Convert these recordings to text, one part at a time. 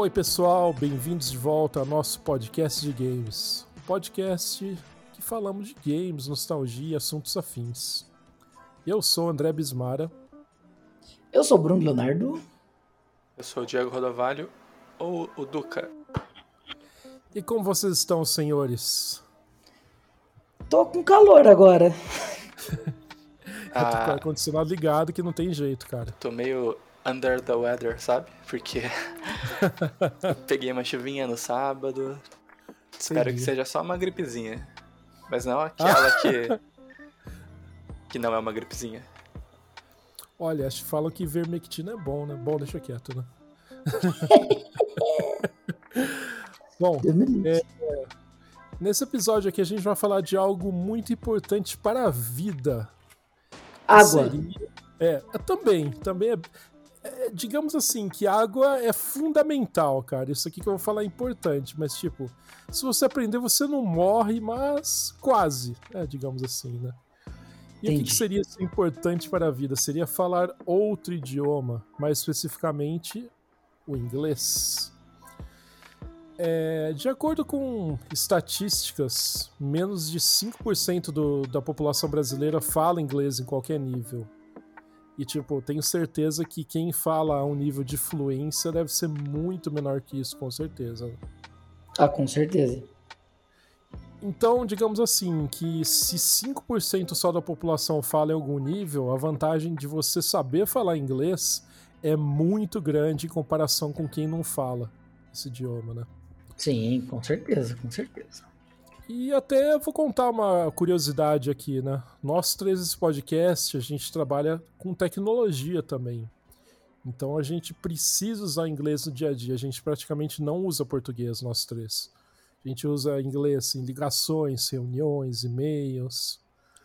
Oi, pessoal, bem-vindos de volta ao nosso podcast de games. Podcast que falamos de games, nostalgia e assuntos afins. Eu sou André Bismara. Eu sou Bruno Leonardo. Eu sou o Diego Rodovalho, ou o Duca. E como vocês estão, senhores? Tô com calor agora. ah, tô com o ar-condicionado ligado que não tem jeito, cara. Tô meio under the weather, sabe? Porque peguei uma chuvinha no sábado. Espero que seja só uma gripezinha. Mas não aquela que. que não é uma gripezinha. Olha, acho que falam que vermectina é bom, né? Bom, deixa quieto, né? bom, é, nesse episódio aqui a gente vai falar de algo muito importante para a vida. Água. Seria, é, também, também é, é, digamos assim, que água é fundamental, cara. Isso aqui que eu vou falar é importante, mas tipo, se você aprender, você não morre, mas quase, é, digamos assim, né? E Entendi. o que, que seria importante para a vida? Seria falar outro idioma, mais especificamente o inglês. É, de acordo com estatísticas, menos de 5% do, da população brasileira fala inglês em qualquer nível. E, tipo, tenho certeza que quem fala a um nível de fluência deve ser muito menor que isso, com certeza. Ah, com certeza. Então, digamos assim, que se 5% só da população fala em algum nível, a vantagem de você saber falar inglês é muito grande em comparação com quem não fala esse idioma, né? Sim, com certeza, com certeza. E até vou contar uma curiosidade aqui, né? Nós três esse podcast, a gente trabalha com tecnologia também. Então a gente precisa usar inglês no dia a dia. A gente praticamente não usa português, nós três. A gente usa inglês em ligações, reuniões, e-mails.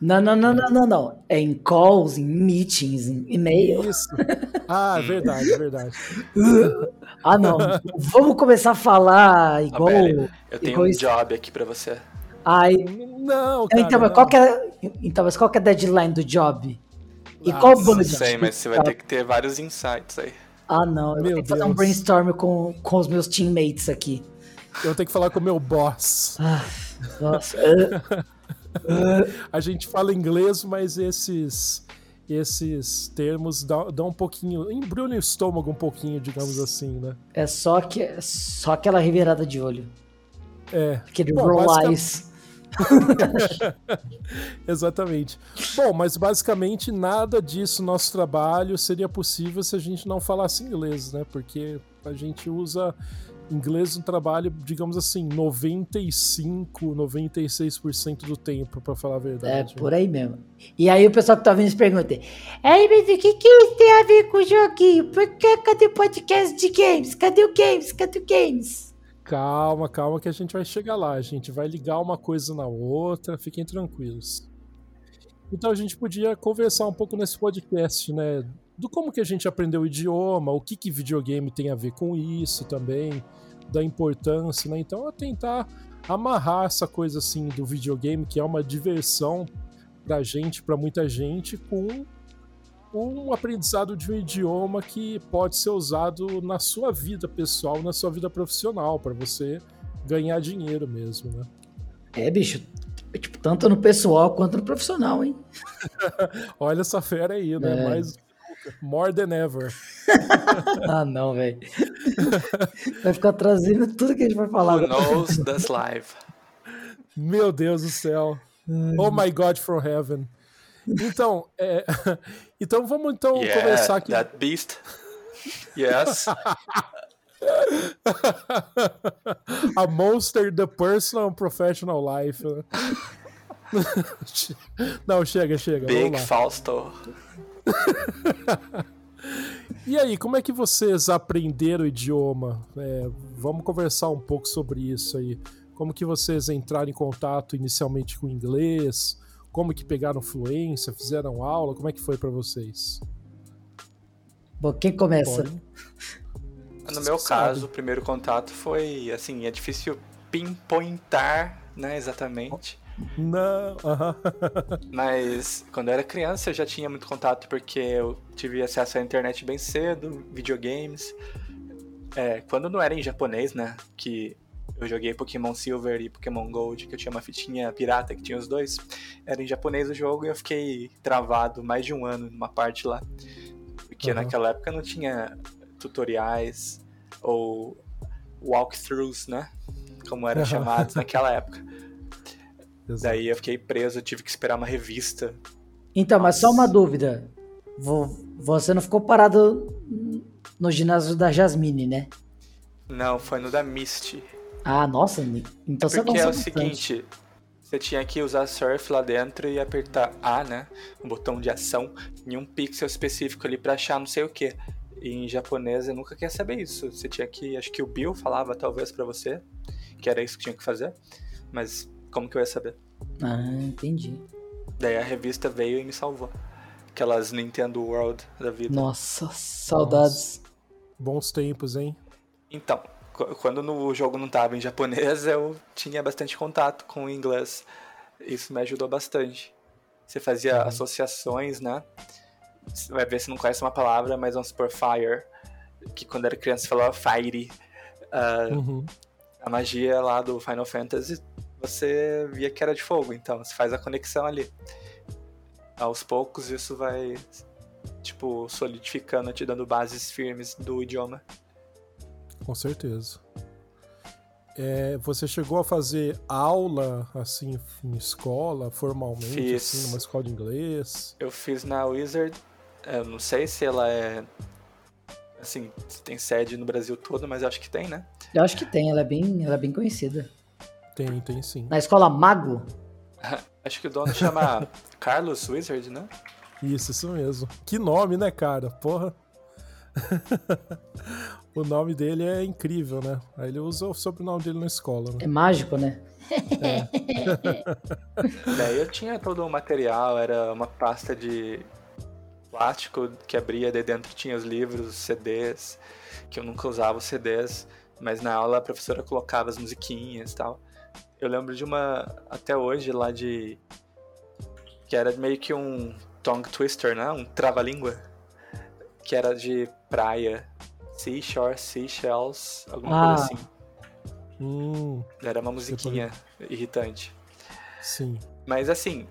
Não, não, não, não, não, não. É em calls, em meetings, em e-mail. Isso. Ah, é verdade, é verdade. ah, não. Vamos começar a falar igual. Ah, eu tenho igual um job aqui para você. Ai. Não, cara, então, mas qual que é, então, mas qual que é a deadline do job? E ah, qual budget? Não sei, mas você vai ter que ter vários insights aí. Ah, não. Eu Meu vou ter que fazer um brainstorm com, com os meus teammates aqui. Eu tenho que falar com o meu boss. Ah, nossa. a gente fala inglês, mas esses esses termos dão, dão um pouquinho, embrulham o estômago um pouquinho, digamos assim, né? É só que só aquela revirada de olho. É. Aquele Bom, roll basicamente... eyes. Exatamente. Bom, mas basicamente nada disso nosso trabalho seria possível se a gente não falasse inglês, né? Porque a gente usa inglês no trabalho, digamos assim, 95, 96% do tempo, para falar a verdade. É, por aí mesmo. E aí o pessoal que tá vendo se pergunta: Aí, mas o que, que isso tem a ver com o joguinho? Por que cadê o podcast de games? Cadê o games? Cadê o games? Calma, calma, que a gente vai chegar lá. A gente vai ligar uma coisa na outra, fiquem tranquilos. Então a gente podia conversar um pouco nesse podcast, né? Do como que a gente aprendeu o idioma, o que, que videogame tem a ver com isso também da importância, né? Então é tentar amarrar essa coisa assim do videogame, que é uma diversão pra gente, para muita gente, com um aprendizado de um idioma que pode ser usado na sua vida pessoal, na sua vida profissional, para você ganhar dinheiro mesmo, né? É, bicho, tipo, tanto no pessoal quanto no profissional, hein? Olha essa fera aí, né? É. Mais More than ever. ah, não, velho. Vai ficar trazendo tudo que a gente vai falar. Who knows that's live. Meu Deus do céu. Oh my God from heaven. Então, é... então vamos então yeah, começar aqui. That beast. Yes. A monster, the personal and professional life. Não, chega, chega. Big Fausto. e aí, como é que vocês aprenderam o idioma? É, vamos conversar um pouco sobre isso aí. Como que vocês entraram em contato inicialmente com o inglês? Como que pegaram fluência? Fizeram aula? Como é que foi para vocês? Bom, quem começa? Pode. No meu caso, o primeiro contato foi assim, é difícil pinpointar, né, exatamente. Não. Mas quando eu era criança eu já tinha muito contato porque eu tive acesso à internet bem cedo, videogames. É, quando não era em japonês, né? Que eu joguei Pokémon Silver e Pokémon Gold, que eu tinha uma fitinha pirata que tinha os dois. Era em japonês o jogo e eu fiquei travado mais de um ano numa parte lá. Porque Uhum. naquela época não tinha tutoriais ou walkthroughs, né? Como eram chamados naquela época. Exato. Daí eu fiquei preso, eu tive que esperar uma revista. Então, mas só Nossa. uma dúvida. Vo- Você não ficou parado no ginásio da Jasmine, né? Não, foi no da Misty. Ah, nossa, então você Porque é o bastante. seguinte, você tinha que usar surf lá dentro e apertar A, né? Um botão de ação em um pixel específico ali pra achar não sei o que. Em japonês eu nunca quer saber isso. Você tinha que. Acho que o Bill falava talvez pra você, que era isso que tinha que fazer. Mas como que eu ia saber? Ah, entendi. Daí a revista veio e me salvou. Aquelas Nintendo World da vida. Nossa, saudades. Bons tempos, hein? Então, qu- quando no- o jogo não tava em japonês, eu tinha bastante contato com o inglês. Isso me ajudou bastante. Você fazia Uhum. associações, né? Você vai ver se não conhece uma palavra, mas vamos supor fire. Que quando era criança falava fire. Ah, Uhum. a magia lá do Final Fantasy, você via que era de fogo. Então, você faz a conexão ali. Aos poucos, isso vai, tipo, solidificando, te dando bases firmes do idioma. Com certeza. É, você chegou a fazer aula, assim, em escola, formalmente, Fiz. assim, numa escola de inglês? Eu fiz na Wizard. Eu não sei se ela é. Assim, se tem sede no Brasil todo, mas eu acho que tem, né? Eu acho que tem, ela é bem, ela é bem conhecida. Tem, tem sim. Na escola Mago? Acho que o dono chama Carlos Wizard, né? Isso, isso mesmo. Que nome, né, cara? Porra. o nome dele é incrível, né? Aí ele usa o sobrenome dele na escola, né? É mágico, né? Daí eu tinha todo o material, era uma pasta de plástico que abria, daí dentro tinha os livros, os CDs, que eu nunca usava os CDs, mas na aula a professora colocava as musiquinhas e tal. Eu lembro de uma, até hoje, lá de. que era meio que um tongue twister, né? Um trava-língua. Que era de praia. Seashore, seashells, alguma coisa Ah. assim. Hum, Era uma musiquinha irritante. sim. Mas assim,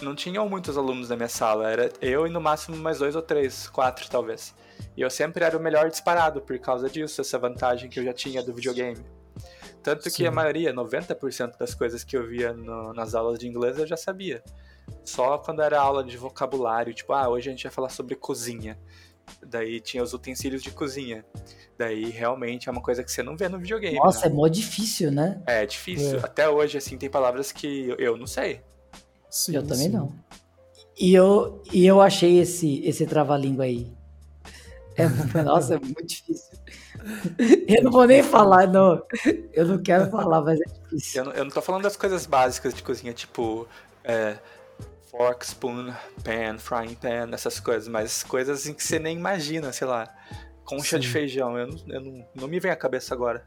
não tinham muitos alunos na minha sala, era eu e no máximo mais dois ou três, quatro talvez. E eu sempre era o melhor disparado por causa disso, essa vantagem que eu já tinha do videogame. Tanto que Sim. a maioria, 90% das coisas que eu via no- nas aulas de inglês eu já sabia. Só quando era aula de vocabulário, tipo, ah, hoje a gente vai falar sobre cozinha. Daí tinha os utensílios de cozinha. Daí realmente é uma coisa que você não vê no videogame. Nossa, né? é mó difícil, né? É difícil. É. Até hoje, assim, tem palavras que eu- eu não sei. sim eu também sim. não. E eu, e eu achei esse, esse trava-língua aí. É, nossa, é muito difícil. Eu não vou nem falar, não. Eu não quero falar, mas é difícil. Eu não, eu não tô falando das coisas básicas de cozinha, tipo é, fork, spoon, pan, frying pan, essas coisas, mas coisas em que você nem imagina, sei lá, concha de Sim. feijão, eu, não, eu não, não me vem à cabeça agora.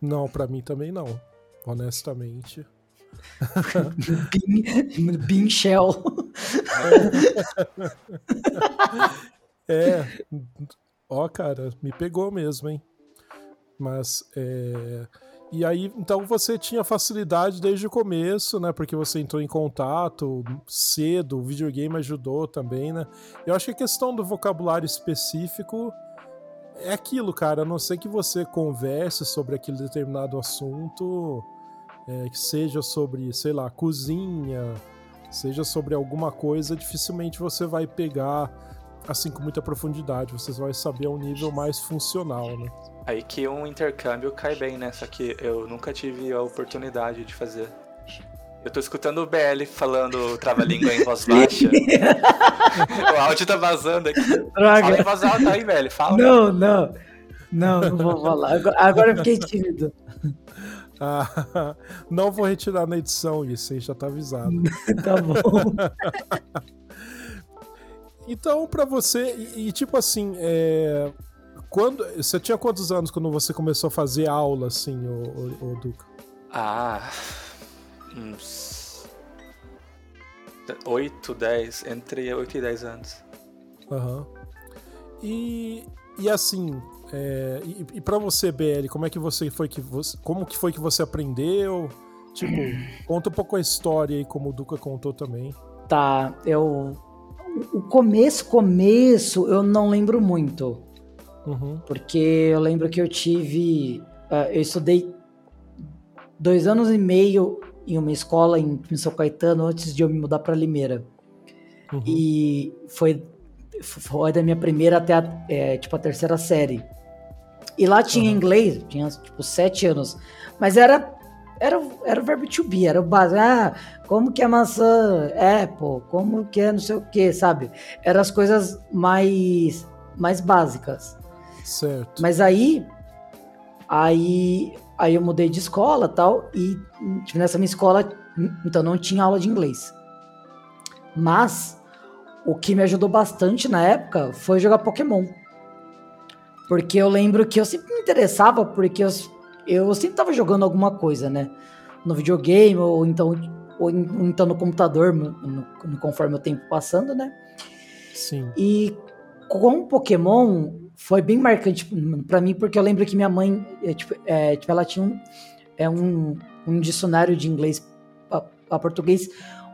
Não, pra mim também não. Honestamente. Bean, bean shell. É. Ó, cara, me pegou mesmo, hein? Mas, é. E aí, então você tinha facilidade desde o começo, né? Porque você entrou em contato cedo, o videogame ajudou também, né? Eu acho que a questão do vocabulário específico é aquilo, cara. A não ser que você converse sobre aquele determinado assunto, é, que seja sobre, sei lá, cozinha, seja sobre alguma coisa, dificilmente você vai pegar assim com muita profundidade. Você vai saber a um nível mais funcional, né? Aí que um intercâmbio cai bem, né? Só que eu nunca tive a oportunidade de fazer. Eu tô escutando o BL falando trava-língua em voz baixa. o áudio tá vazando aqui. Fala em Droga. voz alta aí, velho. Fala. Não, não. Não, não vou falar. Agora, eu fiquei tímido. Ah, não vou retirar na edição isso, hein? Já tá avisado. Tá bom. Então, pra você, e, e tipo assim, é, quando você tinha quantos anos quando você começou a fazer aula, assim, o, o, o Duca? Ah, uns 8, 10, entre 8 e 10 anos. Aham. E, e assim, É, e, e para você, BL, como é que você foi que você, como que foi que você aprendeu? Tipo, conta um pouco a história aí, como o Duca contou também. Tá, eu o começo, começo, eu não lembro muito. Uhum. Porque eu lembro que eu tive. Uh, eu estudei dois anos e meio em uma escola em São Caetano antes de eu me mudar para Limeira. Uhum. E foi, foi da minha primeira até a, é, tipo, a terceira série. E lá tinha uhum. inglês, tinha tipo sete anos. Mas era era, era o verbo to be, era o básico. Ah, como que é maçã Apple, como que é não sei o que, sabe? Eram as coisas mais, mais básicas. Certo. Mas aí, aí, aí eu mudei de escola tal, e tipo, nessa minha escola, então não tinha aula de inglês. Mas o que me ajudou bastante na época foi jogar Pokémon. Porque eu lembro que eu sempre me interessava, porque eu, eu sempre tava jogando alguma coisa, né? No videogame, ou então, ou então no computador, no, no, conforme o tempo passando, né? Sim. E com Pokémon foi bem marcante para mim, porque eu lembro que minha mãe, é, tipo, é, tipo ela tinha um, é um, um dicionário de inglês para português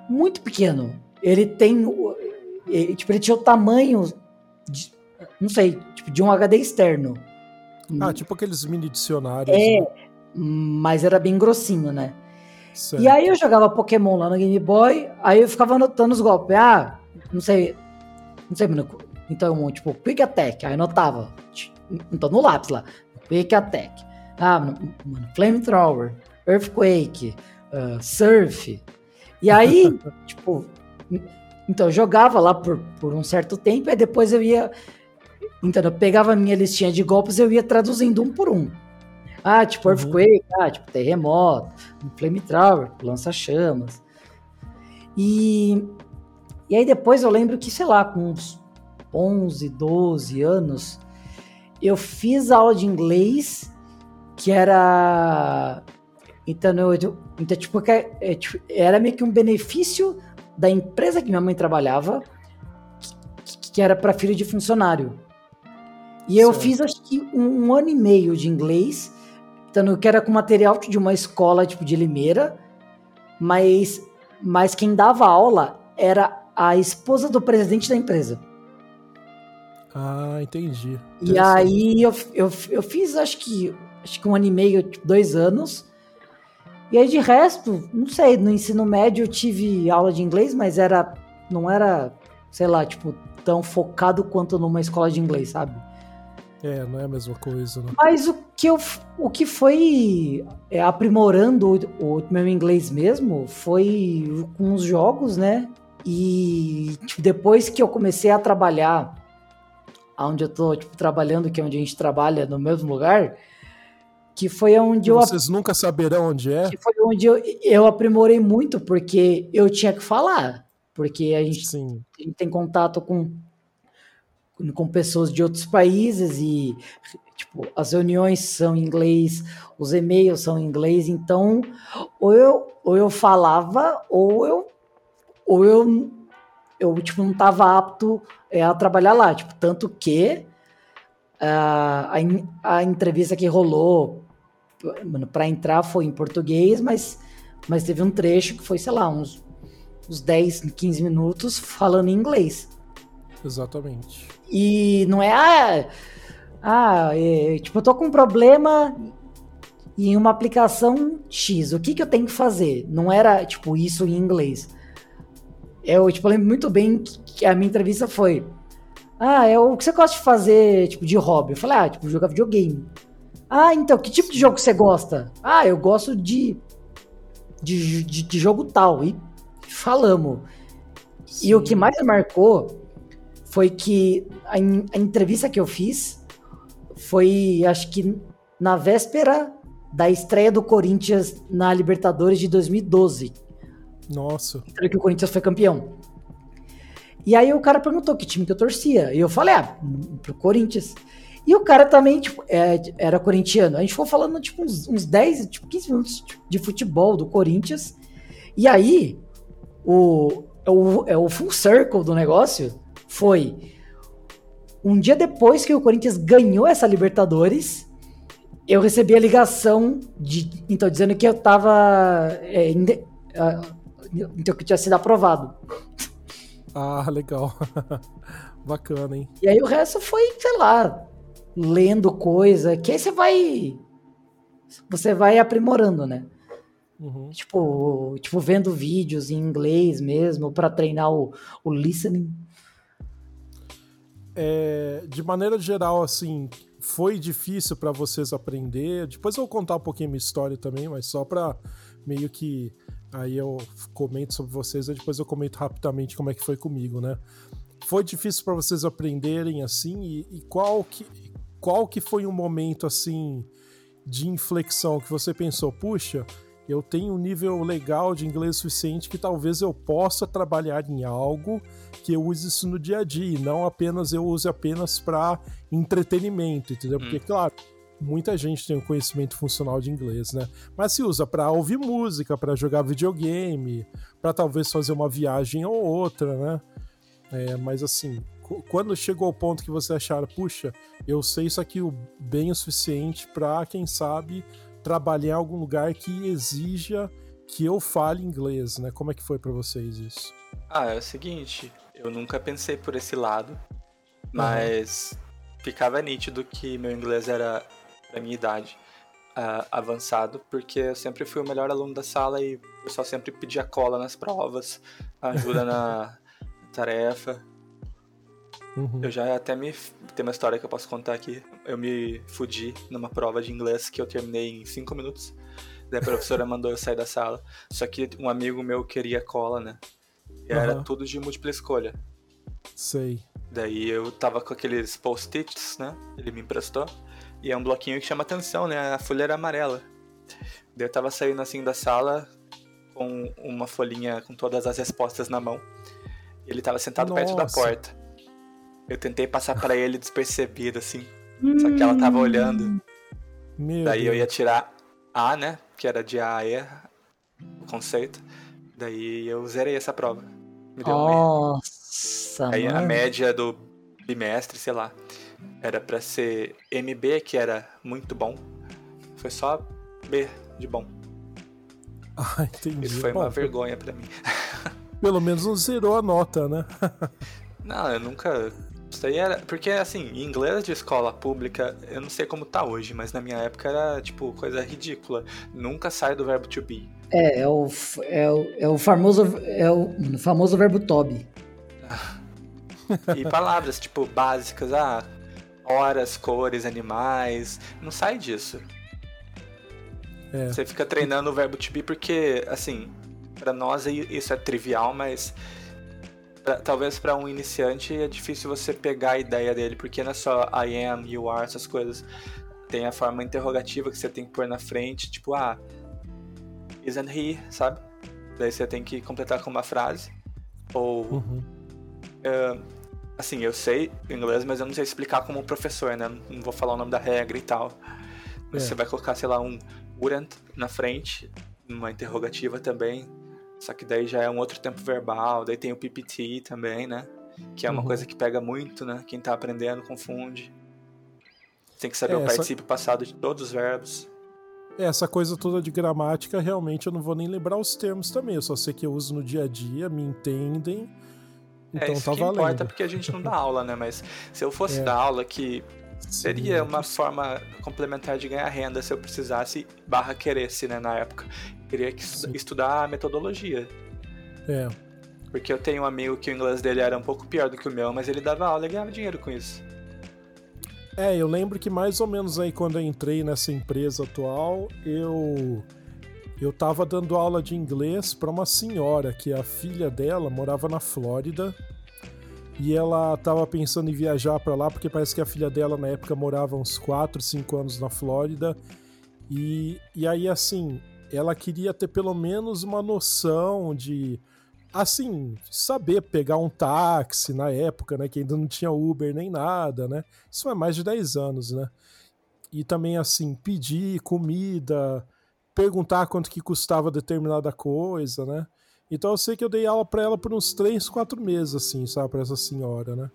muito pequeno. Ele tem, ele, tipo, ele tinha o tamanho, de, não sei, tipo, de um HD externo. Ah, tipo aqueles mini dicionários. É, né? mas era bem grossinho, né? Certo. E aí eu jogava Pokémon lá no Game Boy, aí eu ficava anotando os golpes. Ah, não sei, não sei, mano. Então, tipo, Quick Attack, aí anotava. Então, no lápis lá. Quick Attack. Ah, mano, Flamethrower, Earthquake, uh, Surf. E aí, tipo, então eu jogava lá por, por um certo tempo, e depois eu ia então, eu pegava a minha listinha de golpes e eu ia traduzindo um por um. Ah, tipo uhum. Earthquake, ah, tipo terremoto, Flamethrower, lança-chamas. E, e aí depois eu lembro que, sei lá, com uns 11, 12 anos, eu fiz aula de inglês que era... Então, eu, então tipo, é, tipo, era meio que um benefício da empresa que minha mãe trabalhava, que, que era para filho de funcionário. E eu fiz acho que um, um, ano e meio de inglês, então, que era com material de uma escola tipo de Limeira, mas, mas quem dava aula era a esposa do presidente da empresa. Ah, entendi. E aí eu, eu, eu fiz acho que, acho que um ano e meio, tipo, dois anos. E aí de resto, não sei, no ensino médio eu tive aula de inglês, mas era não era, sei lá, tipo, tão focado quanto numa escola de inglês, sabe? É, não é a mesma coisa, né? Mas o que, eu, o que foi é, aprimorando o, o, meu inglês mesmo foi com os jogos, né? E tipo, depois que eu comecei a trabalhar onde eu tô tipo, trabalhando, que é onde a gente trabalha no mesmo lugar, que foi onde eu. Vocês nunca saberão onde é? Que foi onde eu, eu aprimorei muito, porque eu tinha que falar. Porque a gente, a gente tem contato com com pessoas de outros países e tipo, as reuniões são em inglês, os e-mails são em inglês, então ou eu, ou eu falava ou eu ou eu eu tipo não estava apto é, a trabalhar lá, tipo, tanto que uh, a, a entrevista que rolou para entrar foi em português, mas mas teve um trecho que foi, sei lá, uns uns 10, 15 minutos falando em inglês. Exatamente. E não é, ah, ah é, tipo, eu tô com um problema em uma aplicação X, o que que eu tenho que fazer? Não era, tipo, isso em inglês. Eu, tipo, lembro muito bem que a minha entrevista foi, ah, é o que você gosta de fazer, tipo, de hobby? Eu falei, ah, tipo, jogar videogame. Ah, então, que tipo de jogo você gosta? Ah, eu gosto de, de, de, de jogo tal. E falamos. Sim. E o que mais marcou foi que a, a entrevista que eu fiz foi, acho que na véspera da estreia do Corinthians na Libertadores de 2012. Nossa. Que o Corinthians foi campeão. E aí o cara perguntou que time que eu torcia. E eu falei, ah, pro Corinthians. E o cara também, tipo, é, era corintiano. A gente foi falando, tipo, uns, uns 10, tipo, 15 minutos de futebol do Corinthians. E aí, o, é o, é o full circle do negócio foi um dia depois que o Corinthians ganhou essa Libertadores, eu recebi a ligação de, então dizendo que eu tava é, então que tinha sido aprovado. Ah, legal. Bacana, hein? E aí o resto foi, sei lá, lendo coisa, que aí você vai você vai aprimorando, né? Uhum. Tipo, tipo, vendo vídeos em inglês mesmo para treinar o, o listening. É, de maneira geral, assim, foi difícil para vocês aprender. Depois eu vou contar um pouquinho minha história também, mas só para meio que aí eu comento sobre vocês e depois eu comento rapidamente como é que foi comigo, né? Foi difícil para vocês aprenderem assim e, e, qual que qual que foi um momento assim de inflexão que você pensou, puxa, eu tenho um nível legal de inglês suficiente que talvez eu possa trabalhar em algo que eu use isso no dia a dia, e não apenas eu use apenas para entretenimento, entendeu? Porque, hum. claro, muita gente tem um conhecimento funcional de inglês, né? Mas se usa para ouvir música, para jogar videogame, para talvez fazer uma viagem ou outra, né? É, mas assim, quando chegou ao ponto que você achar, puxa, eu sei isso aqui bem o suficiente para, quem sabe, trabalhar em algum lugar que exija que eu fale inglês, né? Como é que foi para vocês isso? Ah, é o seguinte, eu nunca pensei por esse lado, mas uhum. ficava nítido que meu inglês era da minha idade uh, avançado, porque eu sempre fui o melhor aluno da sala e o pessoal sempre pedia cola nas provas, ajuda na tarefa. Uhum. Eu já até me. Tem uma história que eu posso contar aqui. Eu me fudi numa prova de inglês que eu terminei em 5 minutos. Daí a professora mandou eu sair da sala. Só que um amigo meu queria cola, né? E uhum. era tudo de múltipla escolha. Sei. Daí eu tava com aqueles post-its, né? Ele me emprestou. E é um bloquinho que chama atenção, né? A folha era amarela. Daí eu tava saindo assim da sala com uma folhinha com todas as respostas na mão. Ele tava sentado Nossa. perto da porta. Eu tentei passar para ele despercebido, assim. Só que ela tava olhando. Meu Daí Deus. eu ia tirar A, né? Que era de A a E, o conceito. Daí eu zerei essa prova. Me deu Nossa, um Aí a média do bimestre, sei lá, era para ser MB, que era muito bom. Foi só B de bom. Ah, entendi. Isso foi bom, uma vergonha para mim. Pelo menos não zerou a nota, né? não, eu nunca isso aí era. Porque, assim, em inglês de escola pública, eu não sei como tá hoje, mas na minha época era, tipo, coisa ridícula. Nunca sai do verbo to be. É, é o, é o, é o famoso. É o famoso verbo to be. e palavras, tipo, básicas, ah, horas, cores, animais. Não sai disso. É. Você fica treinando o verbo to be porque, assim, para nós isso é trivial, mas pra, talvez para um iniciante é difícil você pegar a ideia dele, porque não é só I am, you are, essas coisas. Tem a forma interrogativa que você tem que pôr na frente, tipo, ah, isn't he, sabe? Daí você tem que completar com uma frase. Ou. Uhum. Uh, assim, eu sei inglês, mas eu não sei explicar como professor, né? Não vou falar o nome da regra e tal. Mas é. você vai colocar, sei lá, um wouldn't na frente, uma interrogativa também. Só que daí já é um outro tempo verbal, daí tem o PPT também, né? Que é uma uhum. coisa que pega muito, né? Quem tá aprendendo confunde. Tem que saber é, o participo essa... passado de todos os verbos. É, essa coisa toda de gramática, realmente eu não vou nem lembrar os termos também. Eu só sei que eu uso no dia a dia, me entendem. É, então é, isso tá que valendo. importa porque a gente não dá aula, né? Mas se eu fosse é. dar aula que seria uma forma complementar de ganhar renda se eu precisasse barra queresse, né, na época queria estudar a metodologia. É. Porque eu tenho um amigo que o inglês dele era um pouco pior do que o meu, mas ele dava aula e ganhava dinheiro com isso. É, eu lembro que mais ou menos aí quando eu entrei nessa empresa atual, eu eu tava dando aula de inglês para uma senhora que a filha dela morava na Flórida e ela tava pensando em viajar para lá porque parece que a filha dela na época morava uns 4, 5 anos na Flórida. E, e aí assim, ela queria ter pelo menos uma noção de assim, saber pegar um táxi na época, né, que ainda não tinha Uber nem nada, né? Isso é mais de 10 anos, né? E também assim, pedir comida, perguntar quanto que custava determinada coisa, né? Então eu sei que eu dei aula para ela por uns 3, 4 meses assim, sabe, para essa senhora, né?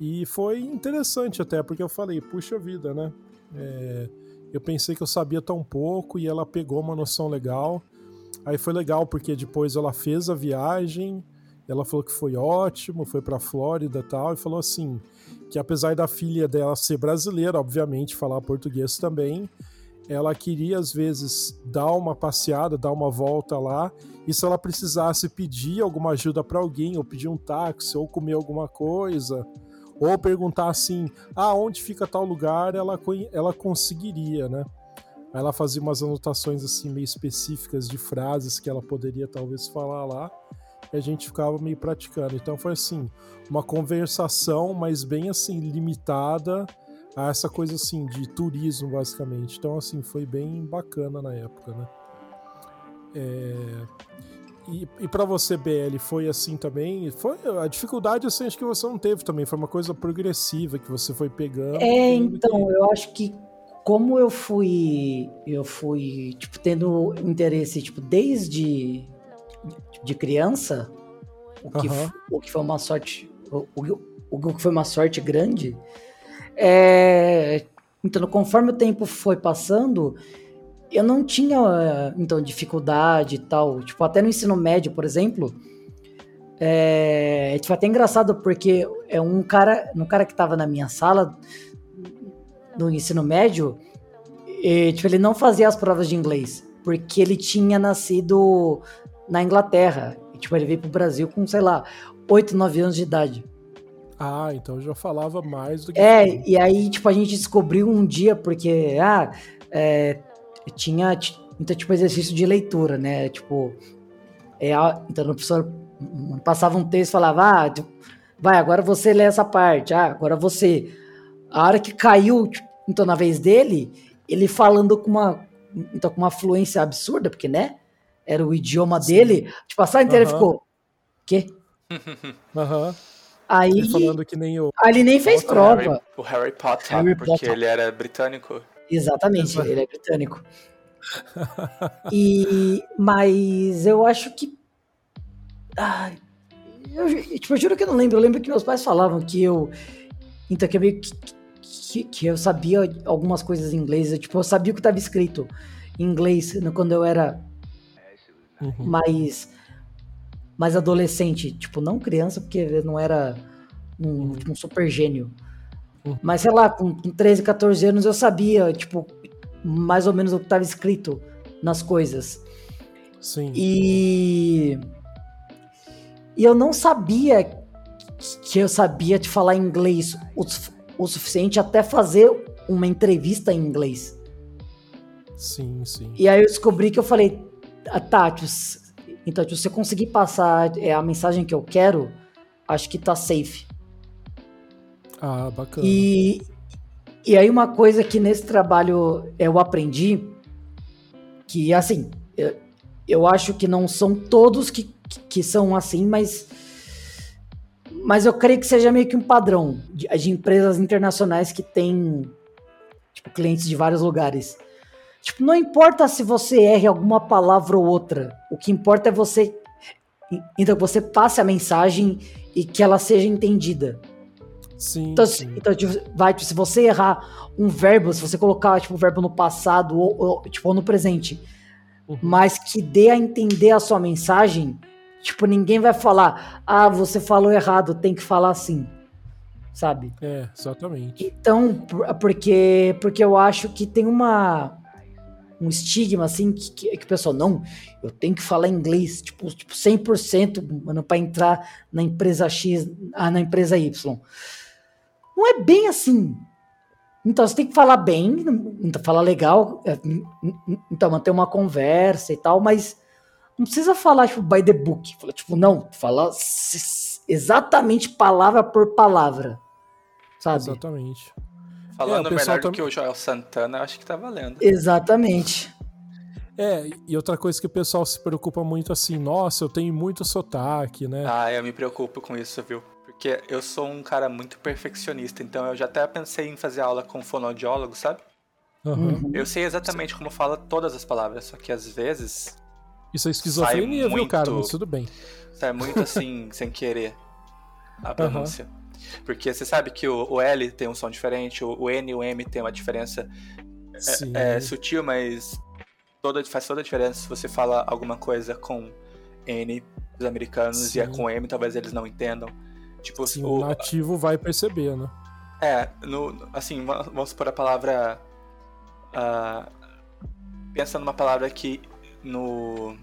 E foi interessante até, porque eu falei, puxa vida, né? É, eu pensei que eu sabia tão pouco e ela pegou uma noção legal. Aí foi legal porque depois ela fez a viagem, ela falou que foi ótimo, foi para Flórida tal, e falou assim que apesar da filha dela ser brasileira, obviamente falar português também, ela queria às vezes dar uma passeada, dar uma volta lá, e se ela precisasse pedir alguma ajuda para alguém, ou pedir um táxi, ou comer alguma coisa, ou perguntar assim, ah, onde fica tal lugar, ela, ela conseguiria, né? Ela fazia umas anotações assim meio específicas de frases que ela poderia talvez falar lá, e a gente ficava meio praticando. Então foi assim, uma conversação, mas bem assim limitada a essa coisa assim de turismo basicamente. Então assim foi bem bacana na época, né? É... E, e para você, BL, foi assim também? Foi a dificuldade assim, acho que você não teve também, foi uma coisa progressiva que você foi pegando. É, então, que... eu acho que como eu fui eu fui tipo tendo interesse tipo desde de criança, o que, uhum. o que foi uma sorte o, o, o que foi uma sorte grande, é, então, conforme o tempo foi passando, eu não tinha, então, dificuldade e tal. Tipo, até no ensino médio, por exemplo, é, tipo, até engraçado porque é um cara, um cara que estava na minha sala no ensino médio, e, tipo, ele não fazia as provas de inglês, porque ele tinha nascido na Inglaterra. E, tipo, ele veio pro Brasil com, sei lá, 8, 9 anos de idade. Ah, então já falava mais do que. É, e aí, tipo, a gente descobriu um dia, porque, ah, é, tinha, então, tipo, exercício de leitura, né? Tipo, é, então o professor passava um texto e falava, ah, vai, agora você lê essa parte, ah, agora você. A hora que caiu, então, na vez dele, ele falando com uma, então, com uma fluência absurda, porque, né? Era o idioma Sim. dele, tipo, a sala inteira uhum. ficou, quê? Aham. Uhum. Aí, ele falando que nem o. ele nem fez o prova. Harry, o Harry Potter, Harry porque Potter. ele era britânico. Exatamente, ele é britânico. e, mas eu acho que. Ai, eu, tipo, eu juro que eu não lembro. Eu lembro que meus pais falavam que eu. Então, que eu meio que, que, que eu sabia algumas coisas em inglês. Eu, tipo, eu sabia o que estava escrito em inglês quando eu era uhum. mais mais adolescente, tipo, não criança, porque não era um, tipo, um super gênio. Uhum. Mas sei lá, com, com 13, 14 anos eu sabia, tipo, mais ou menos o que estava escrito nas coisas. Sim. E. E eu não sabia que eu sabia te falar inglês o, o suficiente até fazer uma entrevista em inglês. Sim, sim. E aí eu descobri que eu falei, ah, Tati, então, se você conseguir passar é, a mensagem que eu quero, acho que tá safe. Ah, bacana. E, e aí uma coisa que nesse trabalho eu aprendi, que assim, eu, eu acho que não são todos que, que são assim, mas mas eu creio que seja meio que um padrão de, de empresas internacionais que têm tipo, clientes de vários lugares. Tipo, não importa se você erre alguma palavra ou outra. O que importa é você. Então, você passe a mensagem e que ela seja entendida. Sim. Então, sim. então tipo, vai, tipo, se você errar um verbo, se você colocar tipo, o verbo no passado ou, ou tipo, ou no presente, uhum. mas que dê a entender a sua mensagem, tipo, ninguém vai falar, ah, você falou errado, tem que falar assim. Sabe? É, exatamente. Então, porque, porque eu acho que tem uma um estigma assim que, que, que o pessoal, não, eu tenho que falar inglês, tipo, tipo 100%, mano, para entrar na empresa X, ah, na empresa Y. Não é bem assim. Então você tem que falar bem, então falar legal, é, então manter uma conversa e tal, mas não precisa falar tipo by the book, tipo não, falar exatamente palavra por palavra, sabe? Exatamente. Falando é, melhor do que o Joel Santana, acho que tá valendo. Exatamente. É, e outra coisa que o pessoal se preocupa muito assim, nossa, eu tenho muito sotaque, né? Ah, eu me preocupo com isso, viu? Porque eu sou um cara muito perfeccionista, então eu já até pensei em fazer aula com fonoaudiólogo, sabe? Uhum. Eu sei exatamente como fala todas as palavras, só que às vezes. Isso é esquizofrenia, muito, viu, cara? Mas tudo bem. Sai muito assim, sem querer a pronúncia. Uhum. Porque você sabe que o, o L tem um som diferente, o, o, N e o M tem uma diferença é, é, sutil, mas toda, faz toda a diferença se você fala alguma coisa com N dos americanos Sim. e é com M, talvez eles não entendam. Tipo, Sim, o, o nativo vai perceber, né? É, no, assim, vamos supor a palavra. Uh, pensa numa palavra que no,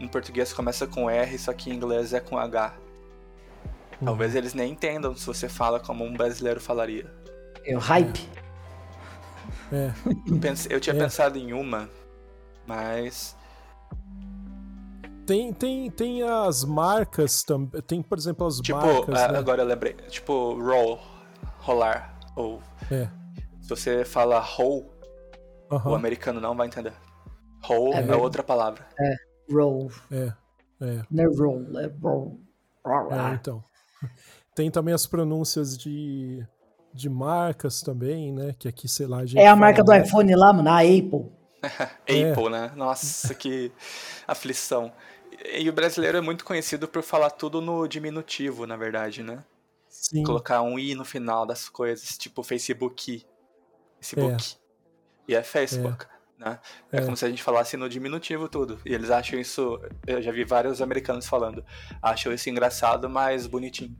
no português começa com R, só que em inglês é com H. Uhum. Talvez eles nem entendam se você fala como um brasileiro falaria. É o hype. É. Eu, pense, eu tinha é. pensado em uma, mas. Tem, tem, tem as marcas também. Tem, por exemplo, as tipo, marcas. Tipo, né? agora eu lembrei. Tipo, roll, rolar. Ou. É. Se você fala roll, o americano não vai entender. Roll é, é outra palavra. É, roll. É, é. Não é roll, é roll. É, então. Tem também as pronúncias de, de marcas também, né? Que aqui, sei lá, a gente É a marca do iPhone lá, mano, a Apple. Apple, é. né? Nossa, que aflição. E o brasileiro é muito conhecido por falar tudo no diminutivo, na verdade, né? Sim. Colocar um i no final das coisas, tipo Facebook. Facebook. É. E é Facebook. É. Né? É, é, como se a gente falasse no diminutivo tudo. E eles acham isso. Eu já vi vários americanos falando. Acham isso engraçado, mas bonitinho.